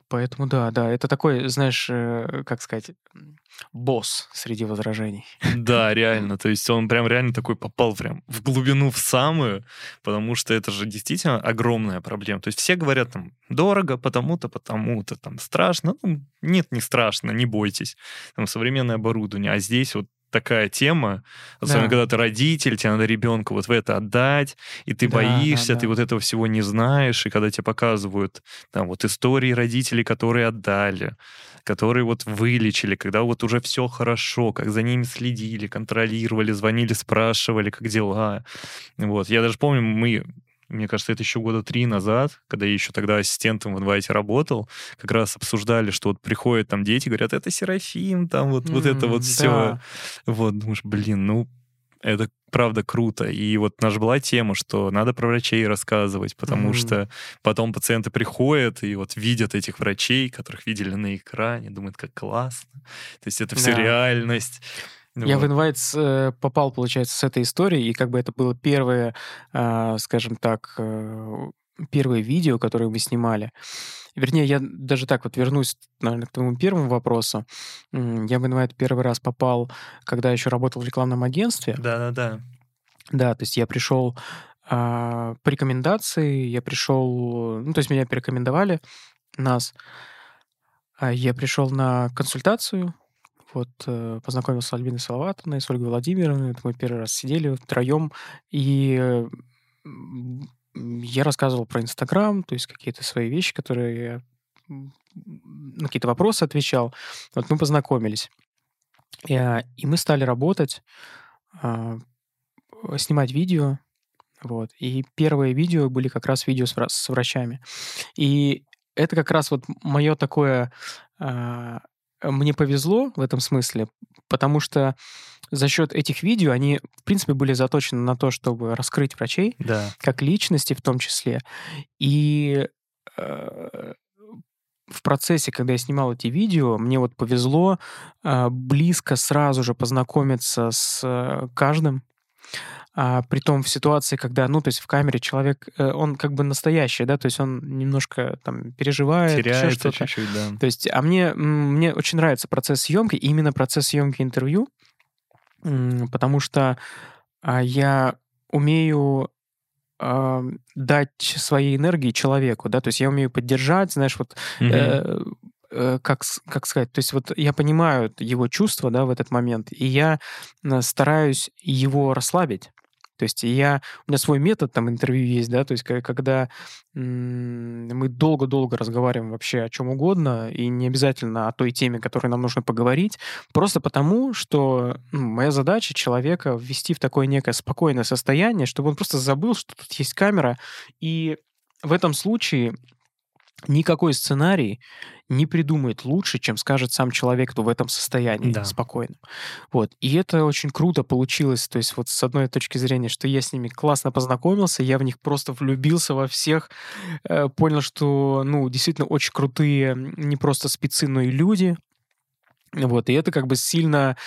Поэтому да, да, это такой, знаешь, э, как сказать, босс среди возражений. [LAUGHS] Да, реально. То есть он прям реально такой попал прям в глубину, в самую, потому что это же действительно огромная проблема. То есть все говорят там, дорого, потому-то, потому-то, там, страшно. Ну, нет, не страшно, не бойтесь. Там современное оборудование. А здесь вот такая тема, особенно Да. когда ты родитель, тебе надо ребенка вот в это отдать, и ты Да, боишься, да, ты да. вот этого всего не знаешь, и когда тебе показывают там вот истории родителей, которые отдали, которые вот вылечили, когда вот уже все хорошо, как за ними следили, контролировали, звонили, спрашивали, как дела. Вот. Я даже помню, мы мне кажется, это еще года три назад, когда я еще тогда ассистентом в инвайте работал, как раз обсуждали, что вот приходят там дети, говорят, это Серафим, там вот, вот это вот все. да. Вот, думаешь, блин, ну, это правда круто. И вот наша была тема, что надо про врачей рассказывать, потому Мгм. что потом пациенты приходят и вот видят этих врачей, которых видели на экране, думают, как классно. То есть это все Да. реальность. Я в Вот. Invites э, попал, получается, с этой историей, и как бы это было первое, а, скажем так, э, первое видео, которое мы снимали. Вернее, я даже так вот вернусь, наверное, к твоему первому вопросу. Я в Invite первый раз попал, когда еще работал в рекламном агентстве. Да-да-да. Да, то есть я пришел а, по рекомендации, я пришел, ну, то есть меня порекомендовали, нас. А Я пришел на консультацию, вот, э, познакомился с Альбиной Салаватовной, с Ольгой Владимировной, это мы первый раз сидели втроем, и э, я рассказывал про Инстаграм, то есть какие-то свои вещи, которые я на какие-то вопросы отвечал. Вот мы познакомились. И, а, мы стали работать, а, э, снимать видео, вот. И первые видео были как раз видео с врачами. И это как раз вот мое такое... а, мне повезло в этом смысле, потому что за счет этих видео они, в принципе, были заточены на то, чтобы раскрыть врачей, Да. как личности в том числе. И э, в процессе, когда я снимал эти видео, мне вот повезло э, близко сразу же познакомиться с э, каждым. А, притом в ситуации, когда, ну, то есть в камере человек, э, он как бы настоящий, да, то есть он немножко там переживает, еще Теряется что-то. чуть-чуть, да. То есть, а мне, мне очень нравится процесс съемки, именно процесс съемки интервью, потому что а, я умею а, дать своей энергии человеку, да, то есть я умею поддержать, знаешь, вот Мгм. э, э, как, как сказать, то есть вот я понимаю его чувства, да, в этот момент, и я э, стараюсь его расслабить. То есть я, у меня свой метод там интервью есть, да, то есть когда мы долго-долго разговариваем вообще о чем угодно, и не обязательно о той теме, которой нам нужно поговорить, просто потому, что ну, моя задача человека ввести в такое некое спокойное состояние, чтобы он просто забыл, что тут есть камера, и в этом случае никакой сценарий не придумает лучше, чем скажет сам человек, кто в этом состоянии Да. спокойно. Вот. И это очень круто получилось. То есть вот с одной точки зрения, что я с ними классно познакомился, я в них просто влюбился во всех, э, понял, что, ну, действительно очень крутые не просто спецы, но и люди. Вот. И это как бы сильно...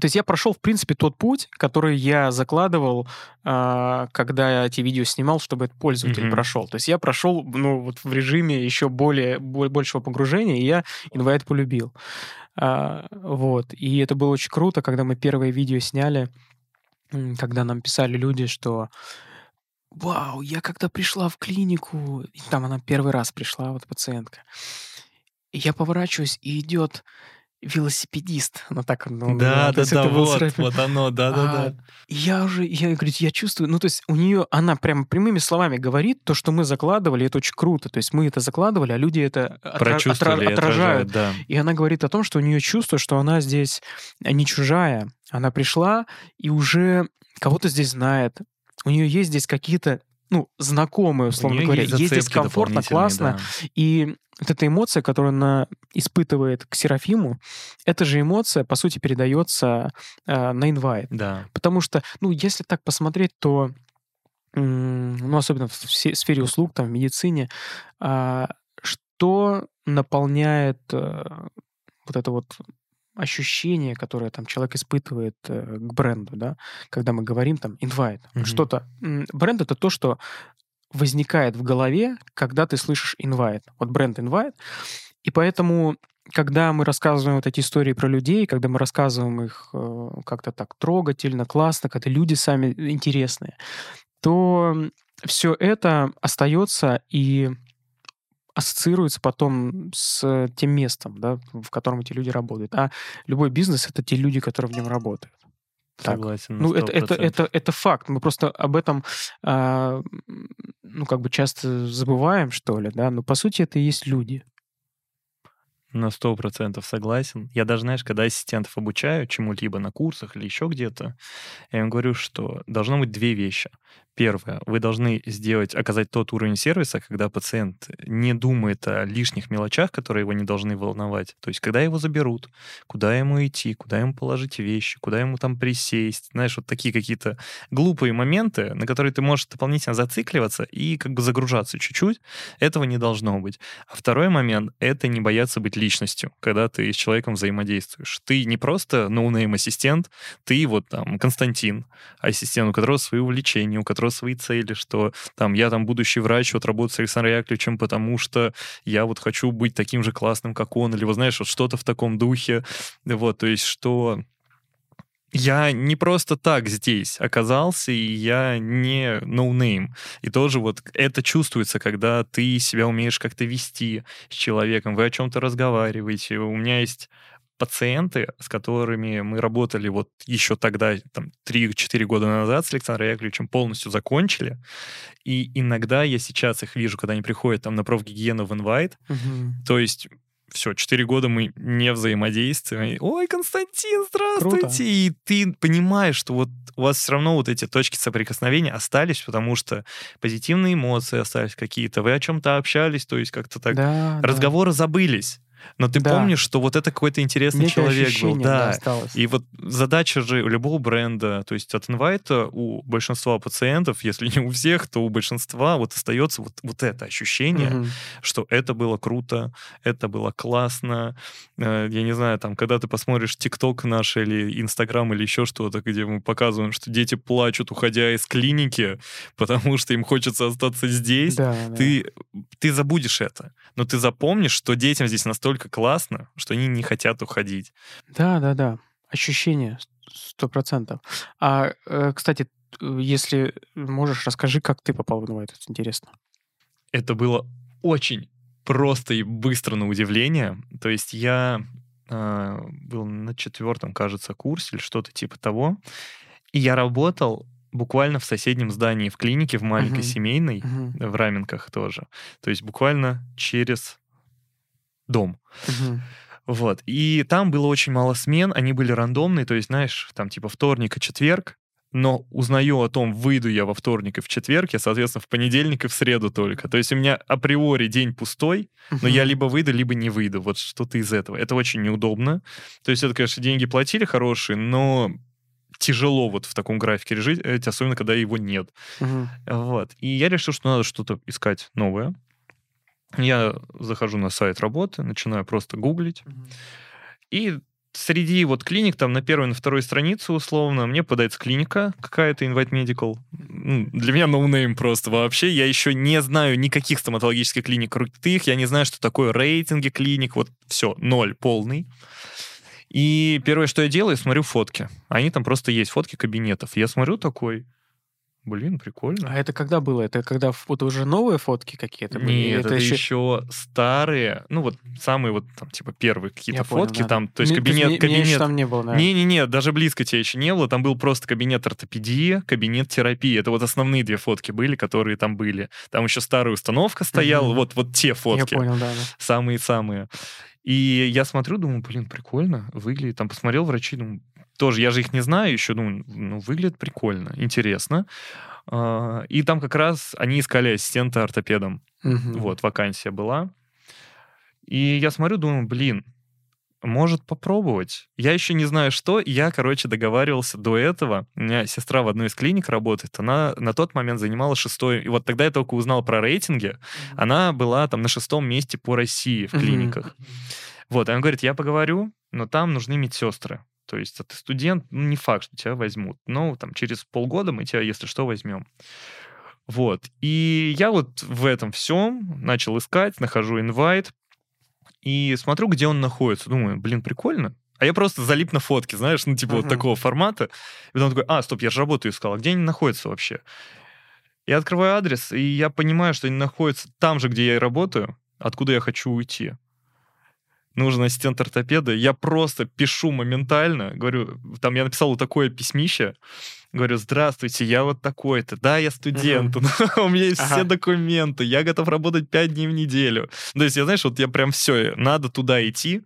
то есть я прошел, в принципе, тот путь, который я закладывал, а, когда я эти видео снимал, чтобы этот пользователь Мгм. прошел. То есть я прошел, ну, вот в режиме еще более, бо- большего погружения, и я инвайт полюбил. А, вот. И это было очень круто, когда мы первое видео сняли, когда нам писали люди, что «Вау, я когда пришла в клинику...» и Там она первый раз пришла, вот пациентка. И я поворачиваюсь, и идет велосипедист. Она так... ну, Да, то да, да, вот, вот оно, да, да, а, да. Я уже, я говорю, я чувствую, ну, то есть у нее, она прям прямыми словами говорит то, что мы закладывали, это очень круто. То есть мы это закладывали, а люди это отра- отра- отражают. отражают, да. И она говорит о том, что у нее чувство, что она здесь не чужая. Она пришла и уже кого-то здесь знает. У нее есть здесь какие-то, ну, знакомые, условно говоря. есть Ей здесь комфортно, классно. да. И вот эта эмоция, которую она испытывает к Серафиму, эта же эмоция, по сути, передается э, на инвайт. Да. Потому что, ну, если так посмотреть, то, м, ну, особенно в сфере услуг, там, в медицине, а, что наполняет э, вот это вот ощущение, которое там человек испытывает э, к бренду, да, когда мы говорим там invite, Мгм. что-то. Бренд — это то, что возникает в голове, когда ты слышишь invite. Вот бренд invite. И поэтому, когда мы рассказываем вот эти истории про людей, когда мы рассказываем их э, как-то так трогательно, классно, когда люди сами интересные, то все это остается и ассоциируется потом с тем местом, да, в котором эти люди работают. А любой бизнес — это те люди, которые в нем работают. Так. Согласен. Ну, это, это, это, это факт. Мы просто об этом, а, ну, как бы часто забываем, что ли, да. Но по сути это и есть люди. На сто процентов согласен. Я даже, знаешь, когда ассистентов обучаю чему-либо на курсах или еще где-то, я им говорю, что должно быть две вещи. Первое, вы должны сделать, оказать тот уровень сервиса, когда пациент не думает о лишних мелочах, которые его не должны волновать. То есть, когда его заберут, куда ему идти, куда ему положить вещи, куда ему там присесть. Знаешь, вот такие какие-то глупые моменты, на которые ты можешь дополнительно зацикливаться и как бы загружаться чуть-чуть. Этого не должно быть. А второй момент — это не бояться быть личностью, когда ты с человеком взаимодействуешь. Ты не просто no name ассистент, ты вот там Константин, ассистент, у которого свои увлечения, у которого свои цели, что там я там будущий врач, вот работаю с Александром Яковлевичем, потому что я вот хочу быть таким же классным, как он, или вот знаешь, вот что-то в таком духе. Вот, то есть что я не просто так здесь оказался, и я не no name. Ну и тоже вот это чувствуется, когда ты себя умеешь как-то вести с человеком, вы о чем-то разговариваете. У меня есть пациенты, с которыми мы работали вот еще тогда, там, 3-4 года назад с Александром Яковлевичем, полностью закончили. И иногда я сейчас их вижу, когда они приходят там на профгигиену в InWhite. Угу. То есть все, 4 года мы не взаимодействуем. Ой, Константин, здравствуйте! Круто. И ты понимаешь, что вот у вас все равно вот эти точки соприкосновения остались, потому что позитивные эмоции остались какие-то, вы о чем-то общались, то есть как-то так да, разговоры да. забылись. Но ты да. помнишь, что вот это какой-то интересный Некое человек был. Да. Осталось. И вот задача же любого бренда, то есть от инвайта у большинства пациентов, если не у всех, то у большинства вот остается вот, вот это ощущение, угу. что это было круто, это было классно. Э, я не знаю, там, когда ты посмотришь ТикТок наш или Инстаграм или еще что-то, где мы показываем, что дети плачут, уходя из клиники, [LAUGHS] потому что им хочется остаться здесь, да, ты, да. ты забудешь это. Но ты запомнишь, что детям здесь настолько настолько классно, что они не хотят уходить. Да, да, да. Ощущение сто процентов. А, э, кстати, если можешь, расскажи, как ты попал в Инвайт, это интересно. Это было очень просто и быстро на удивление. То есть я э, был на четвертом, кажется, курсе или что-то типа того, и я работал буквально в соседнем здании в клинике, в маленькой uh-huh. семейной, uh-huh. в Раменках тоже. То есть буквально через дом. Угу. Вот. И там было очень мало смен, они были рандомные, то есть, знаешь, там типа вторник и четверг, но узнаю о том, выйду я во вторник и в четверг, я, соответственно, в понедельник и в среду только. То есть у меня априори день пустой, но я либо выйду, либо не выйду. Вот что-то из этого. Это очень неудобно. То есть это, конечно, деньги платили хорошие, но тяжело вот в таком графике жить, особенно когда его нет. Вот. И я решил, что надо что-то искать новое. Я захожу на сайт работы, начинаю просто гуглить. Угу. И среди вот клиник, там на первой, на второй странице условно, мне подается клиника какая-то, Invite Medical. Для меня no name просто вообще. Я еще не знаю никаких стоматологических клиник крутых, я не знаю, что такое рейтинги клиник. Вот все, ноль полный. И первое, что я делаю, смотрю фотки. Они там просто есть, фотки кабинетов. Я смотрю такой, Блин, прикольно. А это когда было? Это когда вот уже новые фотки какие-то были? Нет, это, это еще... еще старые, ну вот самые вот там типа первые какие-то фотки понял, да. там, то есть кабинет, то есть, кабинет. там не было, Не, не, не, даже близко тебя еще не было. Там был просто кабинет ортопедии, кабинет терапии. Это вот основные две фотки были, которые там были. Там еще старая установка стояла, угу. вот вот те фотки. Я понял, да. да. Самые-самые. И я смотрю, думаю, блин, прикольно, выглядит. Там посмотрел врачи, думаю, тоже я же их не знаю еще, думаю, ну, выглядит прикольно, интересно. А, и там как раз они искали ассистента ортопедом. Угу. Вот, вакансия была. И я смотрю, думаю, блин, может попробовать. Я еще не знаю, что. Я, короче, договаривался до этого. У меня сестра в одной из клиник работает. Она на тот момент занимала шестой. И вот тогда я только узнал про рейтинги. Mm-hmm. Она была там на шестом месте по России в клиниках. Mm-hmm. Вот, и она говорит, я поговорю, но там нужны медсестры. То есть, а ты студент, ну, не факт, что тебя возьмут. Но там через полгода мы тебя, если что, возьмем. Вот. И я вот в этом всем начал искать, нахожу инвайт, и смотрю, где он находится. Думаю, блин, прикольно. А я просто залип на фотки, знаешь, ну, типа uh-huh. вот такого формата. И потом такой, а, стоп, я же работу искал, а где они находятся вообще? Я открываю адрес, и я понимаю, что они находятся там же, где я и работаю, откуда я хочу уйти. Нужен ассистент ортопеда. Я просто пишу моментально. Говорю, там я написал вот такое письмище. Говорю, здравствуйте, я вот такой-то. Да, я студент, [LAUGHS] у меня есть все документы, я готов работать 5 дней в неделю. То есть, я, знаешь, вот я прям все, надо туда идти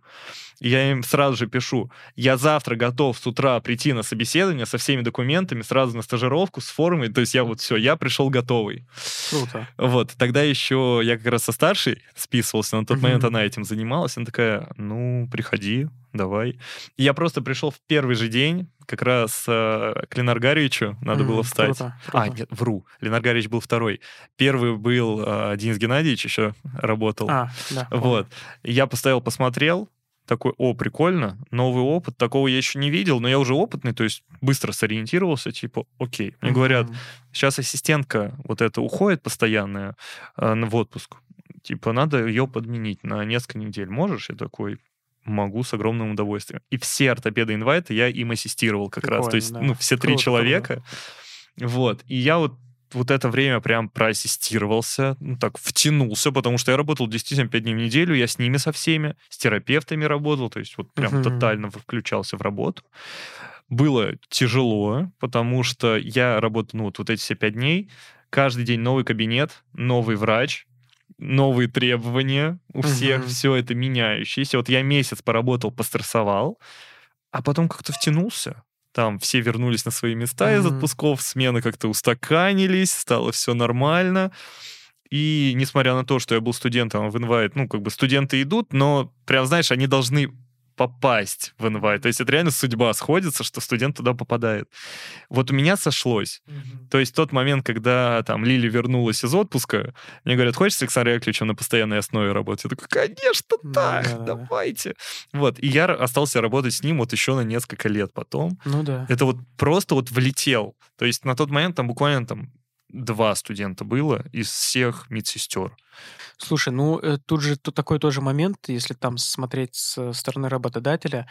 я им сразу же пишу, я завтра готов с утра прийти на собеседование со всеми документами, сразу на стажировку, с формой, то есть я вот все, я пришел готовый. Круто. Вот, тогда еще я как раз со старшей списывался, на тот момент она этим занималась, она такая, ну, приходи, давай. я просто пришел в первый же день, как раз э, к Ленар Гаревичу надо mm, было встать. Круто, круто. А, нет, вру. Ленар Гаревич был второй. Первый был э, Денис Геннадьевич еще работал. А, да. Вот. Я поставил, посмотрел, такой, о, прикольно, новый опыт, такого я еще не видел, но я уже опытный, то есть быстро сориентировался, типа, окей. Мне mm-hmm. говорят, сейчас ассистентка вот эта уходит постоянная э, в отпуск, типа, надо ее подменить на несколько недель. Можешь? Я такой, могу с огромным удовольствием. И все ортопеды инвайты я им ассистировал как Прикольно, раз. То есть, да. ну, все Круто, три человека. Круто. Вот. И я вот вот это время прям проассистировался, ну, так, втянулся, потому что я работал действительно 5 дней в неделю, я с ними со всеми, с терапевтами работал, то есть вот прям uh-huh. тотально включался в работу. Было тяжело, потому что я работал, ну, вот, вот эти все 5 дней, каждый день новый кабинет, новый врач, новые требования у всех, uh-huh. все это меняющееся. Вот я месяц поработал, пострессовал, а потом как-то втянулся там все вернулись на свои места mm-hmm. из отпусков, смены как-то устаканились, стало все нормально. И несмотря на то, что я был студентом в инвайт, ну, как бы студенты идут, но прям, знаешь, они должны попасть в инвайт. То есть это реально судьба сходится, что студент туда попадает. Вот у меня сошлось. Mm-hmm. То есть тот момент, когда там Лили вернулась из отпуска, мне говорят, хочешь с Александром Яковлевичем на постоянной основе работать? Я такой, конечно, так, mm-hmm. давайте. Вот. И я остался работать с ним вот еще на несколько лет потом. Ну да. Это вот просто вот влетел. То есть на тот момент там буквально там два студента было из всех медсестер. Слушай, ну э, тут же тут такой тоже момент, если там смотреть с стороны работодателя,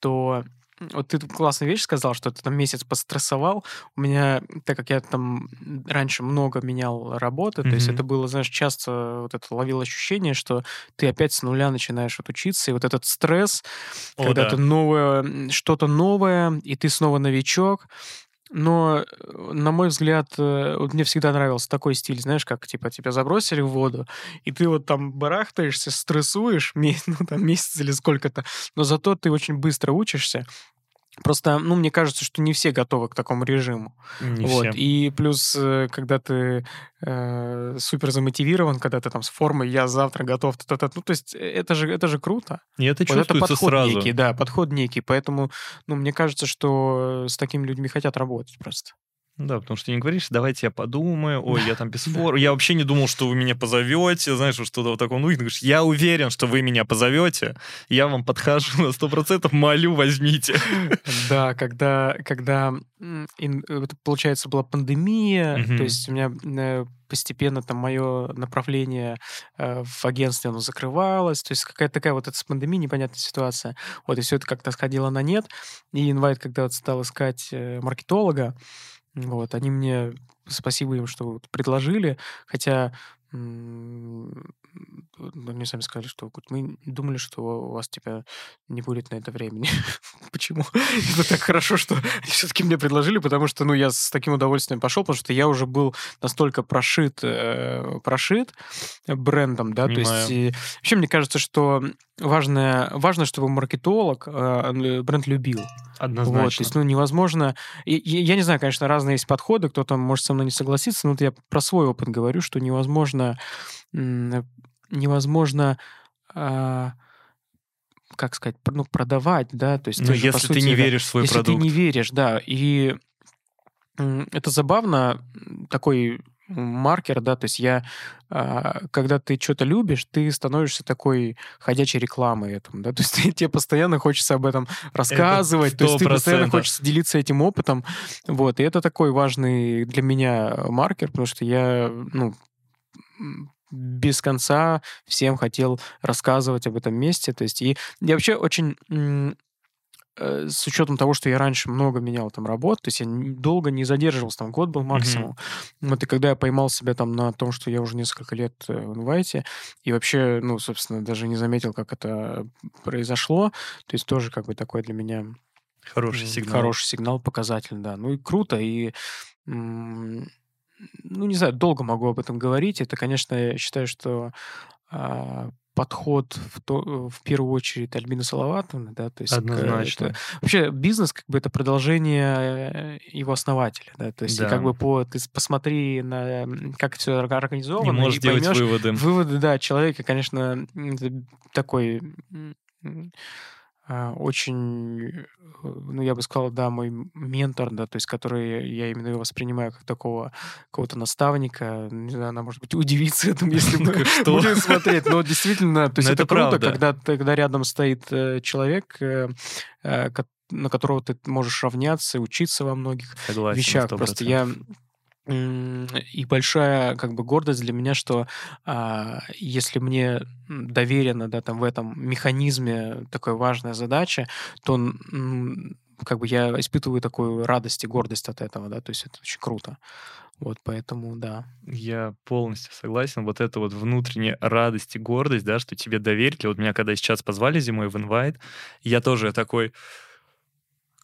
то вот ты классную вещь сказал, что ты там месяц пострессовал. У меня, так как я там раньше много менял работы, mm-hmm. то есть это было, знаешь, часто вот это ловил ощущение, что ты опять с нуля начинаешь вот учиться, и вот этот стресс, О, когда да. ты новое, что-то новое, и ты снова новичок, но, э, на мой взгляд, э, вот мне всегда нравился такой стиль, знаешь, как, типа, тебя забросили в воду, и ты вот там барахтаешься, стрессуешь, [LAUGHS] ну, там, месяц или сколько-то, но зато ты очень быстро учишься, Просто, ну, мне кажется, что не все готовы к такому режиму. Не вот. все. И плюс, э, когда ты э, супер замотивирован, когда ты там с формой, я завтра готов, т -т -т, ну, то есть э, это же, это же круто. И это вот чувствуется это подход сразу. некий, да, подход некий. Поэтому, ну, мне кажется, что с такими людьми хотят работать просто. Да, потому что ты не говоришь, давайте я подумаю, ой, я там без формы. Я вообще не думал, что вы меня позовете, знаешь, что-то вот такое. Ну, и говоришь, я уверен, что вы меня позовете, я вам подхожу на сто процентов, молю, возьмите. Да, когда, когда получается, была пандемия, то есть у меня э, постепенно там мое направление э, в агентстве, оно закрывалось, то есть какая-то такая вот эта с пандемией непонятная ситуация. Вот, и все это как-то сходило на нет. И инвайт, когда вот стал искать э, маркетолога, вот, они мне, спасибо им, что вот предложили, хотя они сами сказали, что мы думали, что у вас типа не будет на это времени. [LAUGHS] Почему? Это так хорошо, что все-таки мне предложили, потому что, ну, я с таким удовольствием пошел, потому что я уже был настолько прошит, э, прошит брендом, да, Понимаю. то есть и, вообще мне кажется, что важно, важно, чтобы маркетолог э, бренд любил. Однозначно. Вот, то есть, ну, невозможно... И, и, я не знаю, конечно, разные есть подходы, кто-то может со мной не согласиться, но вот я про свой опыт говорю, что невозможно... Невозможно... А, как сказать, ну, продавать, да, то есть... Ну, если же, ты не веришь в свой если продукт. Если ты не веришь, да, и это забавно, такой маркер, да, то есть я, а, когда ты что-то любишь, ты становишься такой ходячей рекламой этому, да, [LAUGHS] то есть тебе постоянно хочется об этом рассказывать, то есть ты постоянно хочется делиться этим опытом, вот, и это такой важный для меня маркер, потому что я, ну, без конца всем хотел рассказывать об этом месте, то есть и я вообще очень с учетом того, что я раньше много менял там работу, то есть я долго не задерживался, там год был максимум. Mm-hmm. Вот и когда я поймал себя там на том, что я уже несколько лет э, в инвайте, и вообще, ну, собственно, даже не заметил, как это произошло, то есть тоже как бы такой для меня Хороший сигнал. Хороший сигнал, показатель, да. Ну и круто, и ну, не знаю, долго могу об этом говорить. Это, конечно, я считаю, что а, подход в, то, в первую очередь Альбина Салаватовна, да, то есть Однозначно. Это, вообще бизнес как бы это продолжение его основателя, да, то есть да. как бы по ты посмотри на как все организовано и можешь и делать поймешь, выводы. Выводы, да, человека, конечно, такой очень, э, ну, я бы сказал, да, мой ментор, да, то есть который я именно его воспринимаю как такого какого-то наставника. Не знаю, она, может быть, удивится этому, если мы будем смотреть. Но действительно, то есть это круто, когда, когда рядом стоит э, человек, э, на которого ты можешь равняться и учиться во многих вещах. Просто я и большая как бы гордость для меня, что а, если мне доверена, да, там в этом механизме такая важная задача, то как бы я испытываю такую радость и гордость от этого, да, то есть это очень круто. Вот поэтому, да. Я полностью согласен. Вот это вот внутренняя радость и гордость, да, что тебе доверили. Вот меня когда сейчас позвали зимой в инвайт, я тоже такой,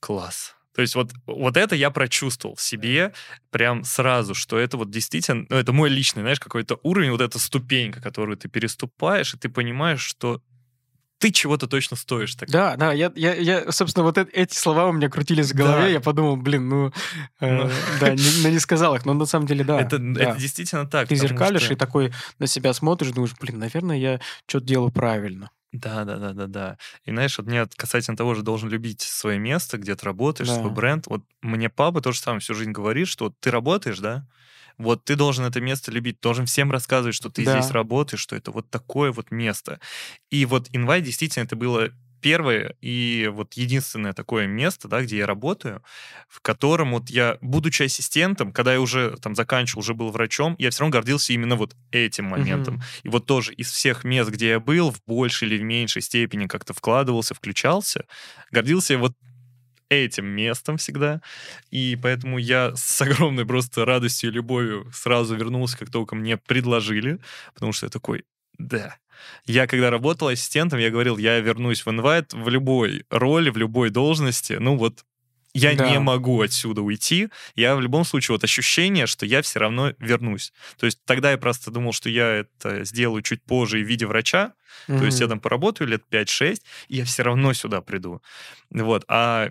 класс, то есть вот, вот это я прочувствовал в себе прям сразу, что это вот действительно, ну, это мой личный, знаешь, какой-то уровень, вот эта ступенька, которую ты переступаешь, и ты понимаешь, что ты чего-то точно стоишь. Так. Да, да, я, я, я, собственно, вот это, эти слова у меня крутились в голове, да. я подумал, блин, ну, э, ну. да, не, ну, не сказал их, но на самом деле, да. Это, да. это действительно так. Ты зеркалишь что... и такой на себя смотришь, думаешь, блин, наверное, я что-то делаю правильно. Да, да, да, да, да. И знаешь, вот мне касательно того же должен любить свое место, где ты работаешь, да. свой бренд. Вот мне папа тоже самое всю жизнь говорит, что вот ты работаешь, да, вот ты должен это место любить, должен всем рассказывать, что ты да. здесь работаешь, что это вот такое вот место. И вот инвайт действительно это было первое и вот единственное такое место, да, где я работаю, в котором вот я, будучи ассистентом, когда я уже там заканчивал, уже был врачом, я все равно гордился именно вот этим моментом. Mm-hmm. И вот тоже из всех мест, где я был, в большей или в меньшей степени как-то вкладывался, включался, гордился я вот этим местом всегда. И поэтому я с огромной просто радостью и любовью сразу вернулся, как только мне предложили, потому что я такой, да, я когда работал ассистентом, я говорил, я вернусь в инвайт в любой роли, в любой должности. Ну вот я да. не могу отсюда уйти. Я в любом случае вот ощущение, что я все равно вернусь. То есть тогда я просто думал, что я это сделаю чуть позже в виде врача. Mm-hmm. То есть я там поработаю лет 5-6, и я все равно сюда приду. Вот. А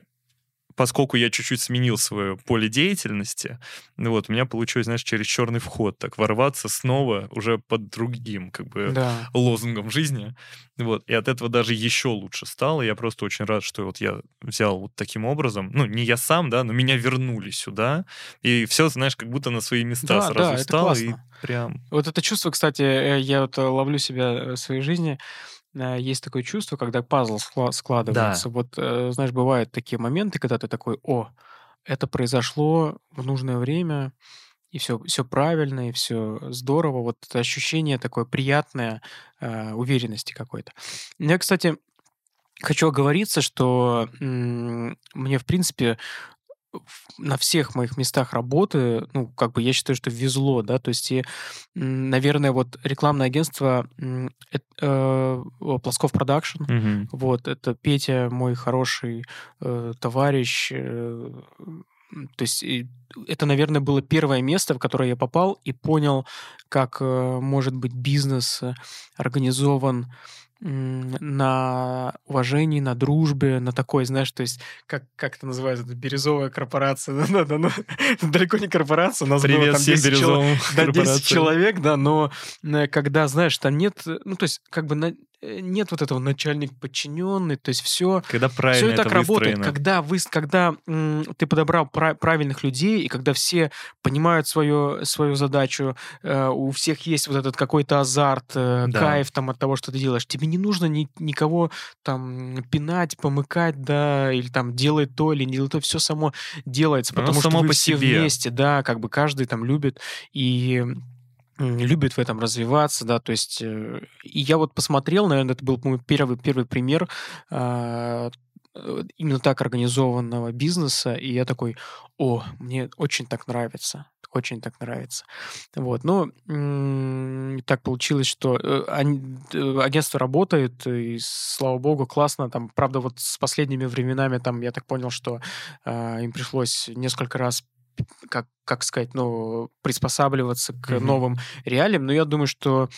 поскольку я чуть-чуть сменил свое поле деятельности, вот, у меня получилось, знаешь, через черный вход так ворваться снова уже под другим, как бы, да. лозунгом жизни. Вот, и от этого даже еще лучше стало. Я просто очень рад, что вот я взял вот таким образом, ну, не я сам, да, но меня вернули сюда, и все, знаешь, как будто на свои места да, сразу да, стало, и прям... Вот это чувство, кстати, э, я вот ловлю себя в своей жизни, Э, есть такое чувство, когда пазл складывается. Да. Вот, э, знаешь, бывают такие моменты, когда ты такой, о, это произошло в нужное время, и все, все правильно, и все здорово. Вот это ощущение такое приятное, э, уверенности какой-то. Я, кстати, хочу оговориться, что мне, в принципе, на всех моих местах работы, ну, как бы я считаю, что везло, да, то есть, и, наверное, вот рекламное агентство э, э, Плосков Production, угу. вот, это Петя, мой хороший э, товарищ, э, то есть это, наверное, было первое место, в которое я попал и понял, как э, может быть бизнес организован на уважении, на дружбе, на такой, знаешь, то есть, как, как это называется, бирюзовая корпорация, [LAUGHS] да, да, ну, [LAUGHS] далеко не корпорация, у нас Привет было там 10, чел... да, 10 человек, да, но э, когда, знаешь, там нет, ну, то есть, как бы на, Э, нет вот этого начальник подчиненный, то есть все, когда правильно все так это работает, когда вы, когда м, ты подобрал пра- правильных людей и когда все понимают свою свою задачу, э, у всех есть вот этот какой-то азарт, э, да. кайф там от того, что ты делаешь, тебе не нужно ни, никого там пинать, помыкать, да, или там делать то или не делать то, все само делается, потому Оно что само вы по все себе. вместе, да, как бы каждый там любит и любит в этом развиваться, да, то есть, э, и я вот посмотрел, наверное, это был мой первый, первый пример, а, э, именно так организованного бизнеса, и я такой, о, мне очень так нравится, очень так нравится. Вот, но так получилось, что э, агентство работает, и слава богу, классно. Там, правда, вот с последними временами, там, я так понял, что а, им пришлось несколько раз как, как сказать, ну, приспосабливаться к Мгм. новым реалиям, но я думаю, что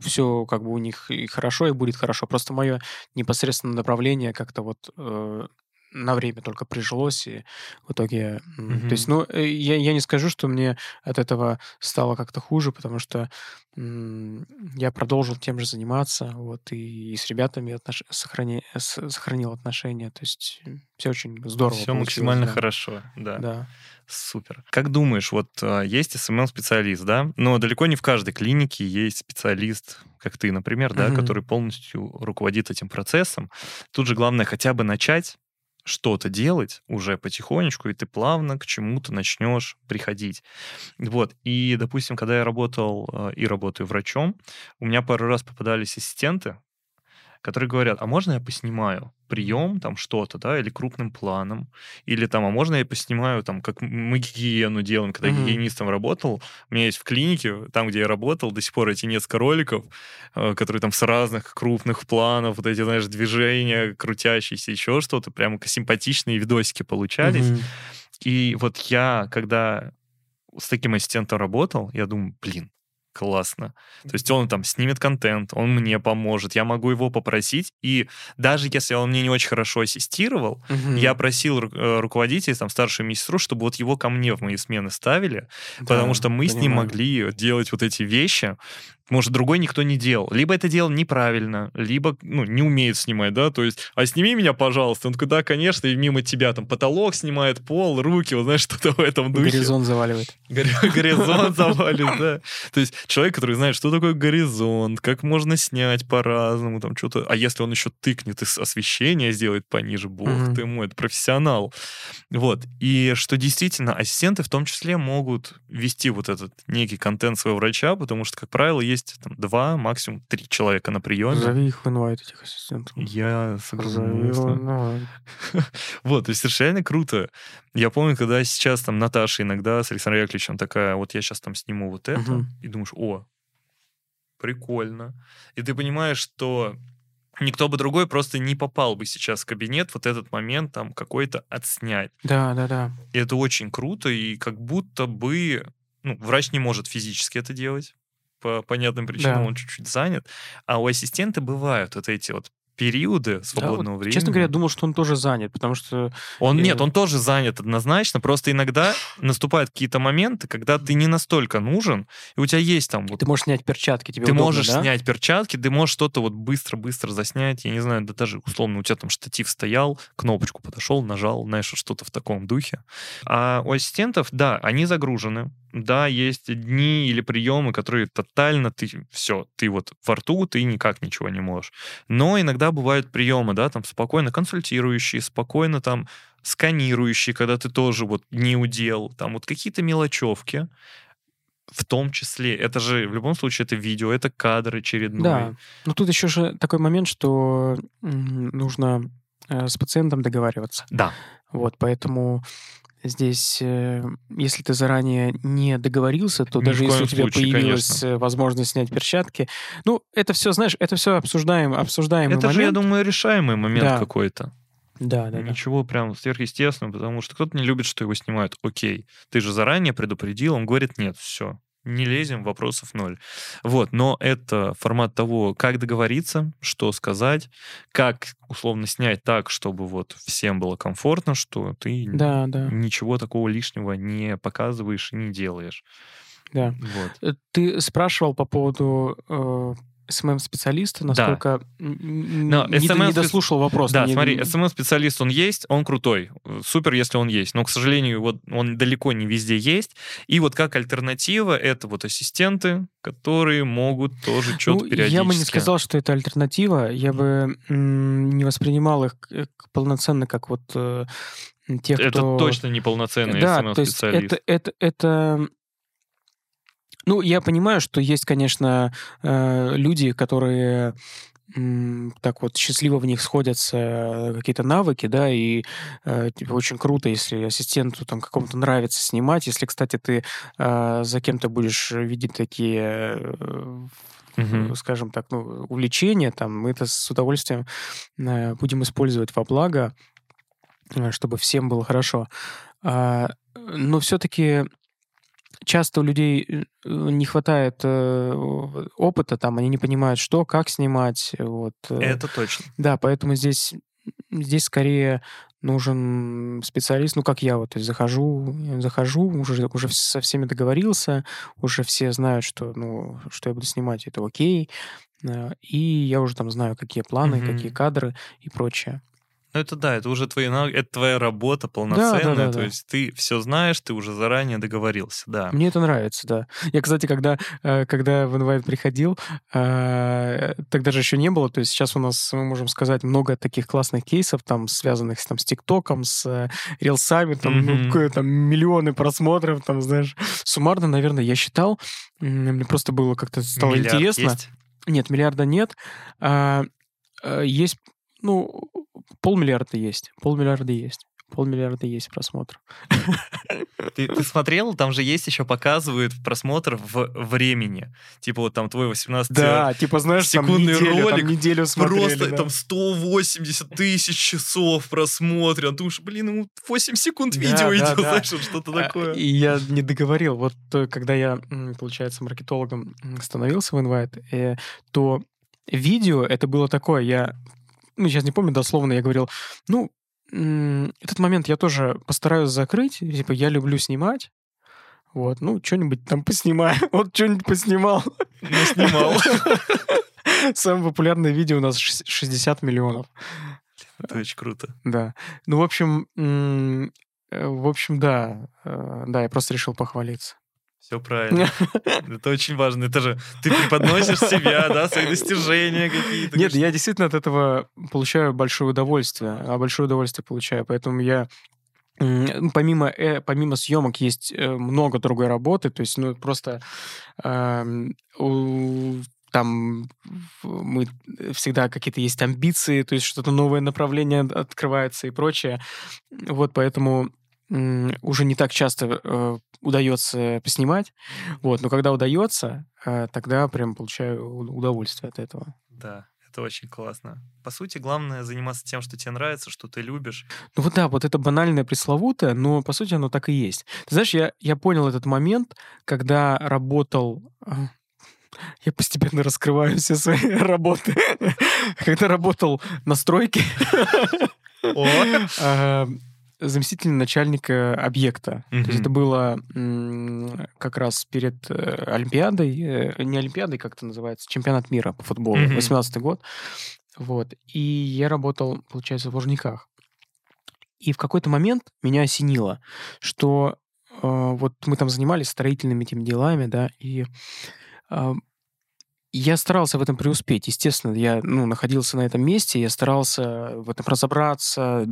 все как бы у них и хорошо, и будет хорошо. Просто мое непосредственное направление как-то вот э, на время только прижилось, и в итоге... м, То есть, ну, э, я, я не скажу, что мне от этого стало как-то хуже, потому что я продолжил тем же заниматься, вот, и, и с ребятами отнош... сохрани... сохранил отношения, то есть все очень здорово Все максимально да. хорошо, да. Да. Супер. Как думаешь, вот а, есть SMM-специалист, да? Но далеко не в каждой клинике есть специалист, как ты, например, да, Мгм. который полностью руководит этим процессом. Тут же главное хотя бы начать что-то делать уже потихонечку, и ты плавно к чему-то начнешь приходить. Вот. И, допустим, когда я работал э, и работаю врачом, у меня пару раз попадались ассистенты, которые говорят, а можно я поснимаю прием, там что-то, да, или крупным планом, или там, а можно я поснимаю, там, как мы гигиену делаем, когда Мгм. гигиенистом работал, у меня есть в клинике, там, где я работал, до сих пор эти несколько роликов, э, которые там с разных крупных планов, вот эти, знаешь, движения, крутящиеся, еще что-то, прямо симпатичные видосики получались. Мгм. И вот я, когда с таким ассистентом работал, я думаю, блин, классно. То есть он там снимет контент, он мне поможет, я могу его попросить, и даже если он мне не очень хорошо ассистировал, Мгм. я просил ру- э, руководителей, там, старшую медсестру, чтобы вот его ко мне в мои смены ставили, потому Да, что мы с ним понимаю. могли делать вот эти вещи, может, другой никто не делал. Либо это делал неправильно, либо, ну, не умеет снимать, да, то есть, а сними меня, пожалуйста. Он такой, да, конечно, и мимо тебя там потолок снимает, пол, руки, вот знаешь, [LAUGHS] что-то в этом духе. Горизонт заваливает. Гори- [LAUGHS] Горизонт завалит, да. То есть человек, который знает, что такое горизонт, как можно снять по-разному, там что-то. А если он еще тыкнет и освещение сделает пониже, бог ты мой, это профессионал. Вот. И что действительно, ассистенты в том числе могут вести вот этот некий контент своего врача, потому что, как правило, есть там два, максимум три человека на приеме. Зови их в инвайт, этих ассистентов. Я согласен. [LAUGHS] Вот, то есть реально круто. Я помню, когда сейчас там Наташа иногда с Александром Яковлевичем такая, вот я сейчас там сниму вот это, и думаешь, о, прикольно. И ты понимаешь, что никто бы другой просто не попал бы сейчас в кабинет вот этот момент там какой-то отснять. Да, да, да. И это очень круто, и как будто бы ну, врач не может физически это делать по понятным причинам, Да. он чуть-чуть занят, а у ассистента бывают вот эти вот периоды Да, вот, свободного времени. Честно говоря, я думал, что он тоже занят, потому что... Он нет, он тоже занят однозначно, просто иногда наступают какие-то моменты, когда ты не настолько нужен, и у тебя есть там вот Ты можешь снять перчатки, тебе ты удобно, можешь да? снять перчатки, ты можешь что-то вот быстро-быстро заснять, я не знаю, да даже условно у тебя там штатив стоял, кнопочку подошел, нажал, знаешь, что-то в таком духе. А у ассистентов, да, они загружены, да, есть дни или приемы, которые тотально ты, все, ты вот во рту, ты никак ничего не можешь. Но иногда бывают приемы, да, там спокойно консультирующие, спокойно там сканирующие, когда ты тоже вот не удел, там вот какие-то мелочевки, в том числе, это же в любом случае это видео, это кадр очередной. Да. Но тут еще же такой момент, что нужно э, с пациентом договариваться. Да. Вот, поэтому здесь, э, если ты заранее не договорился, то Ни даже если у тебя случае, появилась конечно. э, возможность снять перчатки, ну, это все, знаешь, это все обсуждаем, обсуждаемый это же, я момент. думаю, решаемый момент Да. какой-то. Да, да, да. Ничего прям сверхъестественного, потому что кто-то не любит, что его снимают. Окей, ты же заранее предупредил, он говорит, нет, все, не лезем, вопросов ноль. Вот, но это формат того, как договориться, что сказать, как условно снять так, чтобы вот всем было комфортно, что ты Да, да, ничего такого лишнего не показываешь и не делаешь. да. Вот. Э, Ты спрашивал по поводу э, SMM-специалиста, насколько н- Но не, не дослушал вопрос. Да, не- смотри, SMM-специалист, он есть, он крутой. Э, Супер, если он есть. Но, к сожалению, вот он далеко не везде есть. И вот как альтернатива, это вот ассистенты, которые могут тоже что-то Ну, периодически... Я бы не сказал, что это альтернатива. Я бы не воспринимал их к- полноценно как вот э, тех, Это кто... точно неполноценный Да, то есть SMM-специалист. это, это, это... Ну, я понимаю, что есть, конечно, э, люди, которые так вот счастливо в них сходятся какие-то навыки, да, и э, типа, очень круто, если ассистенту там какому-то нравится снимать. Если, кстати, ты э, за кем-то будешь видеть такие угу. скажем так, ну, увлечения, там, мы это с удовольствием э, будем использовать во благо, э, чтобы всем было хорошо. А, но все-таки часто у людей э, не хватает э, опыта, там они не понимают, что, как снимать. Вот. Это точно. Да, поэтому здесь, здесь скорее нужен специалист, ну, как я вот, то есть захожу, захожу, уже, уже со всеми договорился, уже все знают, что, ну, что я буду снимать, это окей, и я уже там знаю, какие планы, mm-hmm. какие кадры и прочее. Ну, это да, это уже твои, это твоя работа полноценная, да, да, да, то да. есть ты все знаешь, ты уже заранее договорился, да. Мне это нравится, да. Я, кстати, когда, э, когда в Invite приходил, э, тогда же еще не было, то есть сейчас у нас, мы можем сказать, много таких классных кейсов, там, связанных там, с ТикТоком, с э, рилсами, там, mm-hmm. ну, там, миллионы просмотров, там, знаешь. Суммарно, наверное, я считал, мне просто было как-то стало Миллиард интересно. Есть? Нет, миллиарда нет. А, есть ну, полмиллиарда есть. Полмиллиарда есть. Полмиллиарда есть просмотр. Ты, ты смотрел? Там же есть еще показывают просмотр в времени. Типа вот там твой 18 Да, типа знаешь, секундный там неделю, ролик. Там неделю смотрели, просто да. там 180 тысяч часов просмотрен. Ты уж, блин, ему 8 секунд видео да, идет, да, знаешь, да. что-то а, такое. И я не договорил. Вот э, когда я, получается, маркетологом становился в Invite, э, то видео это было такое, я ну, сейчас не помню дословно, я говорил, ну, этот момент я тоже постараюсь закрыть, типа, я люблю снимать, вот, ну, что-нибудь там поснимаю. [LAUGHS] Вот что-нибудь поснимал. Не снимал. [LAUGHS] Самое популярное видео у нас 60 миллионов. Это очень круто. Да. Ну, в общем, э, в общем, да. Э, да, я просто решил похвалиться. Все правильно. [LAUGHS] Это очень важно. Это же ты преподносишь себя, да, свои достижения какие-то. Нет, я действительно от этого получаю большое удовольствие. А большое удовольствие получаю. Поэтому я помимо, э, помимо съемок есть э, много другой работы, то есть, ну, просто э, у, там мы всегда какие-то есть амбиции, то есть что-то новое направление открывается и прочее. Вот поэтому уже не так часто э, удается поснимать. Вот, но когда удается, э, тогда прям получаю удовольствие от этого. Да, это очень классно. По сути, главное заниматься тем, что тебе нравится, что ты любишь. Ну вот да, вот это банальное пресловутое, но по сути оно так и есть. Ты знаешь, я, я понял этот момент, когда работал... [LAUGHS] Я постепенно раскрываю все свои [LAUGHS] работы. [LAUGHS] Когда работал на стройке, заместитель начальника объекта. Mm-hmm. То есть это было как раз перед э, Олимпиадой, э, не Олимпиадой, как это называется, чемпионат мира по футболу, mm-hmm. 18 год. Вот. И я работал, получается, в Лужниках. И в какой-то момент меня осенило, что э, вот мы там занимались строительными этими делами, да, и э, я старался в этом преуспеть. Естественно, я ну, находился на этом месте, я старался в этом разобраться,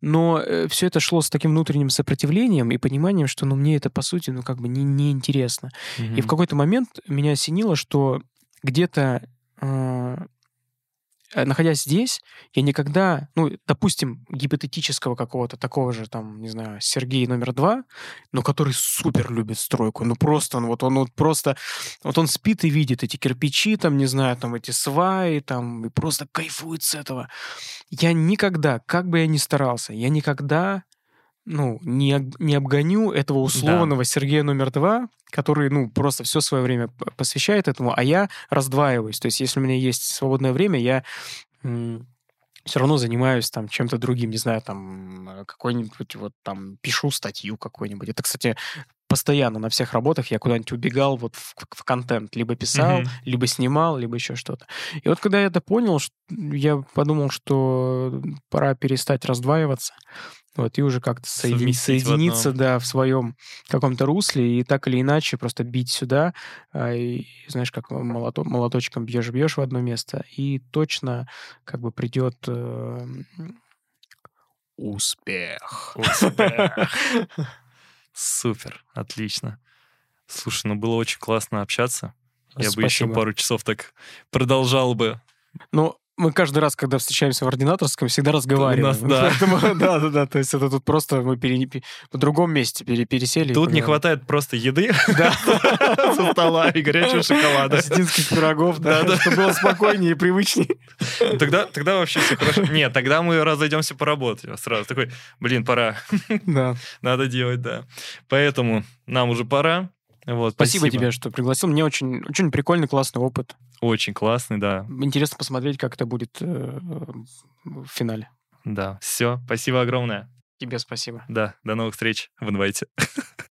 но э, все это шло с таким внутренним сопротивлением и пониманием, что ну, мне это, по сути, ну, как бы не, не интересно. Mm-hmm. И в какой-то момент меня осенило, что где-то Э, находясь здесь, я никогда, ну, допустим, гипотетического какого-то такого же, там, не знаю, Сергей номер два, но который супер любит стройку, ну, просто он вот, он вот просто, вот он спит и видит эти кирпичи, там, не знаю, там, эти сваи, там, и просто кайфует с этого. Я никогда, как бы я ни старался, я никогда ну, не, не обгоню этого условного да. Сергея номер два, который, ну, просто все свое время посвящает этому, а я раздваиваюсь. То есть, если у меня есть свободное время, я все равно занимаюсь там чем-то другим, не знаю, там какой-нибудь вот там пишу статью какой-нибудь. Это, кстати, постоянно на всех работах я куда-нибудь убегал вот в, в контент, либо писал, mm-hmm. либо снимал, либо еще что-то. И вот когда я это понял, я подумал, что пора перестать раздваиваться, вот, и уже как-то соедин... соединиться, в да, в своем каком-то русле, и так или иначе просто бить сюда, а, и, знаешь, как молото... молоточком бьешь-бьешь в одно место, и точно как бы придет э... успех. Успех. [LAUGHS] Супер, отлично. Слушай, ну было очень классно общаться. Я Спасибо. бы еще пару часов так продолжал бы Но мы каждый раз, когда встречаемся в ординаторском, всегда разговариваем. нас, да. Поэтому, [LAUGHS] да, да, да. То есть это тут просто мы пере- пе- в другом месте пере- пересели. Тут не хватает просто еды [LAUGHS] [LAUGHS] со стола и горячего шоколада. Осетинских пирогов, да, чтобы было спокойнее и привычнее. Тогда, тогда вообще все хорошо. Нет, тогда мы разойдемся по работе сразу. Такой, блин, пора. Да. Надо делать, да. Поэтому нам уже пора. Вот, Спасибо, тебе, что пригласил. Мне очень, очень прикольный, классный опыт. Очень классный, да. Интересно посмотреть, как это будет э, в финале. Да. Все, спасибо огромное. Тебе спасибо. Да, до новых встреч в инвайте. [LAUGHS]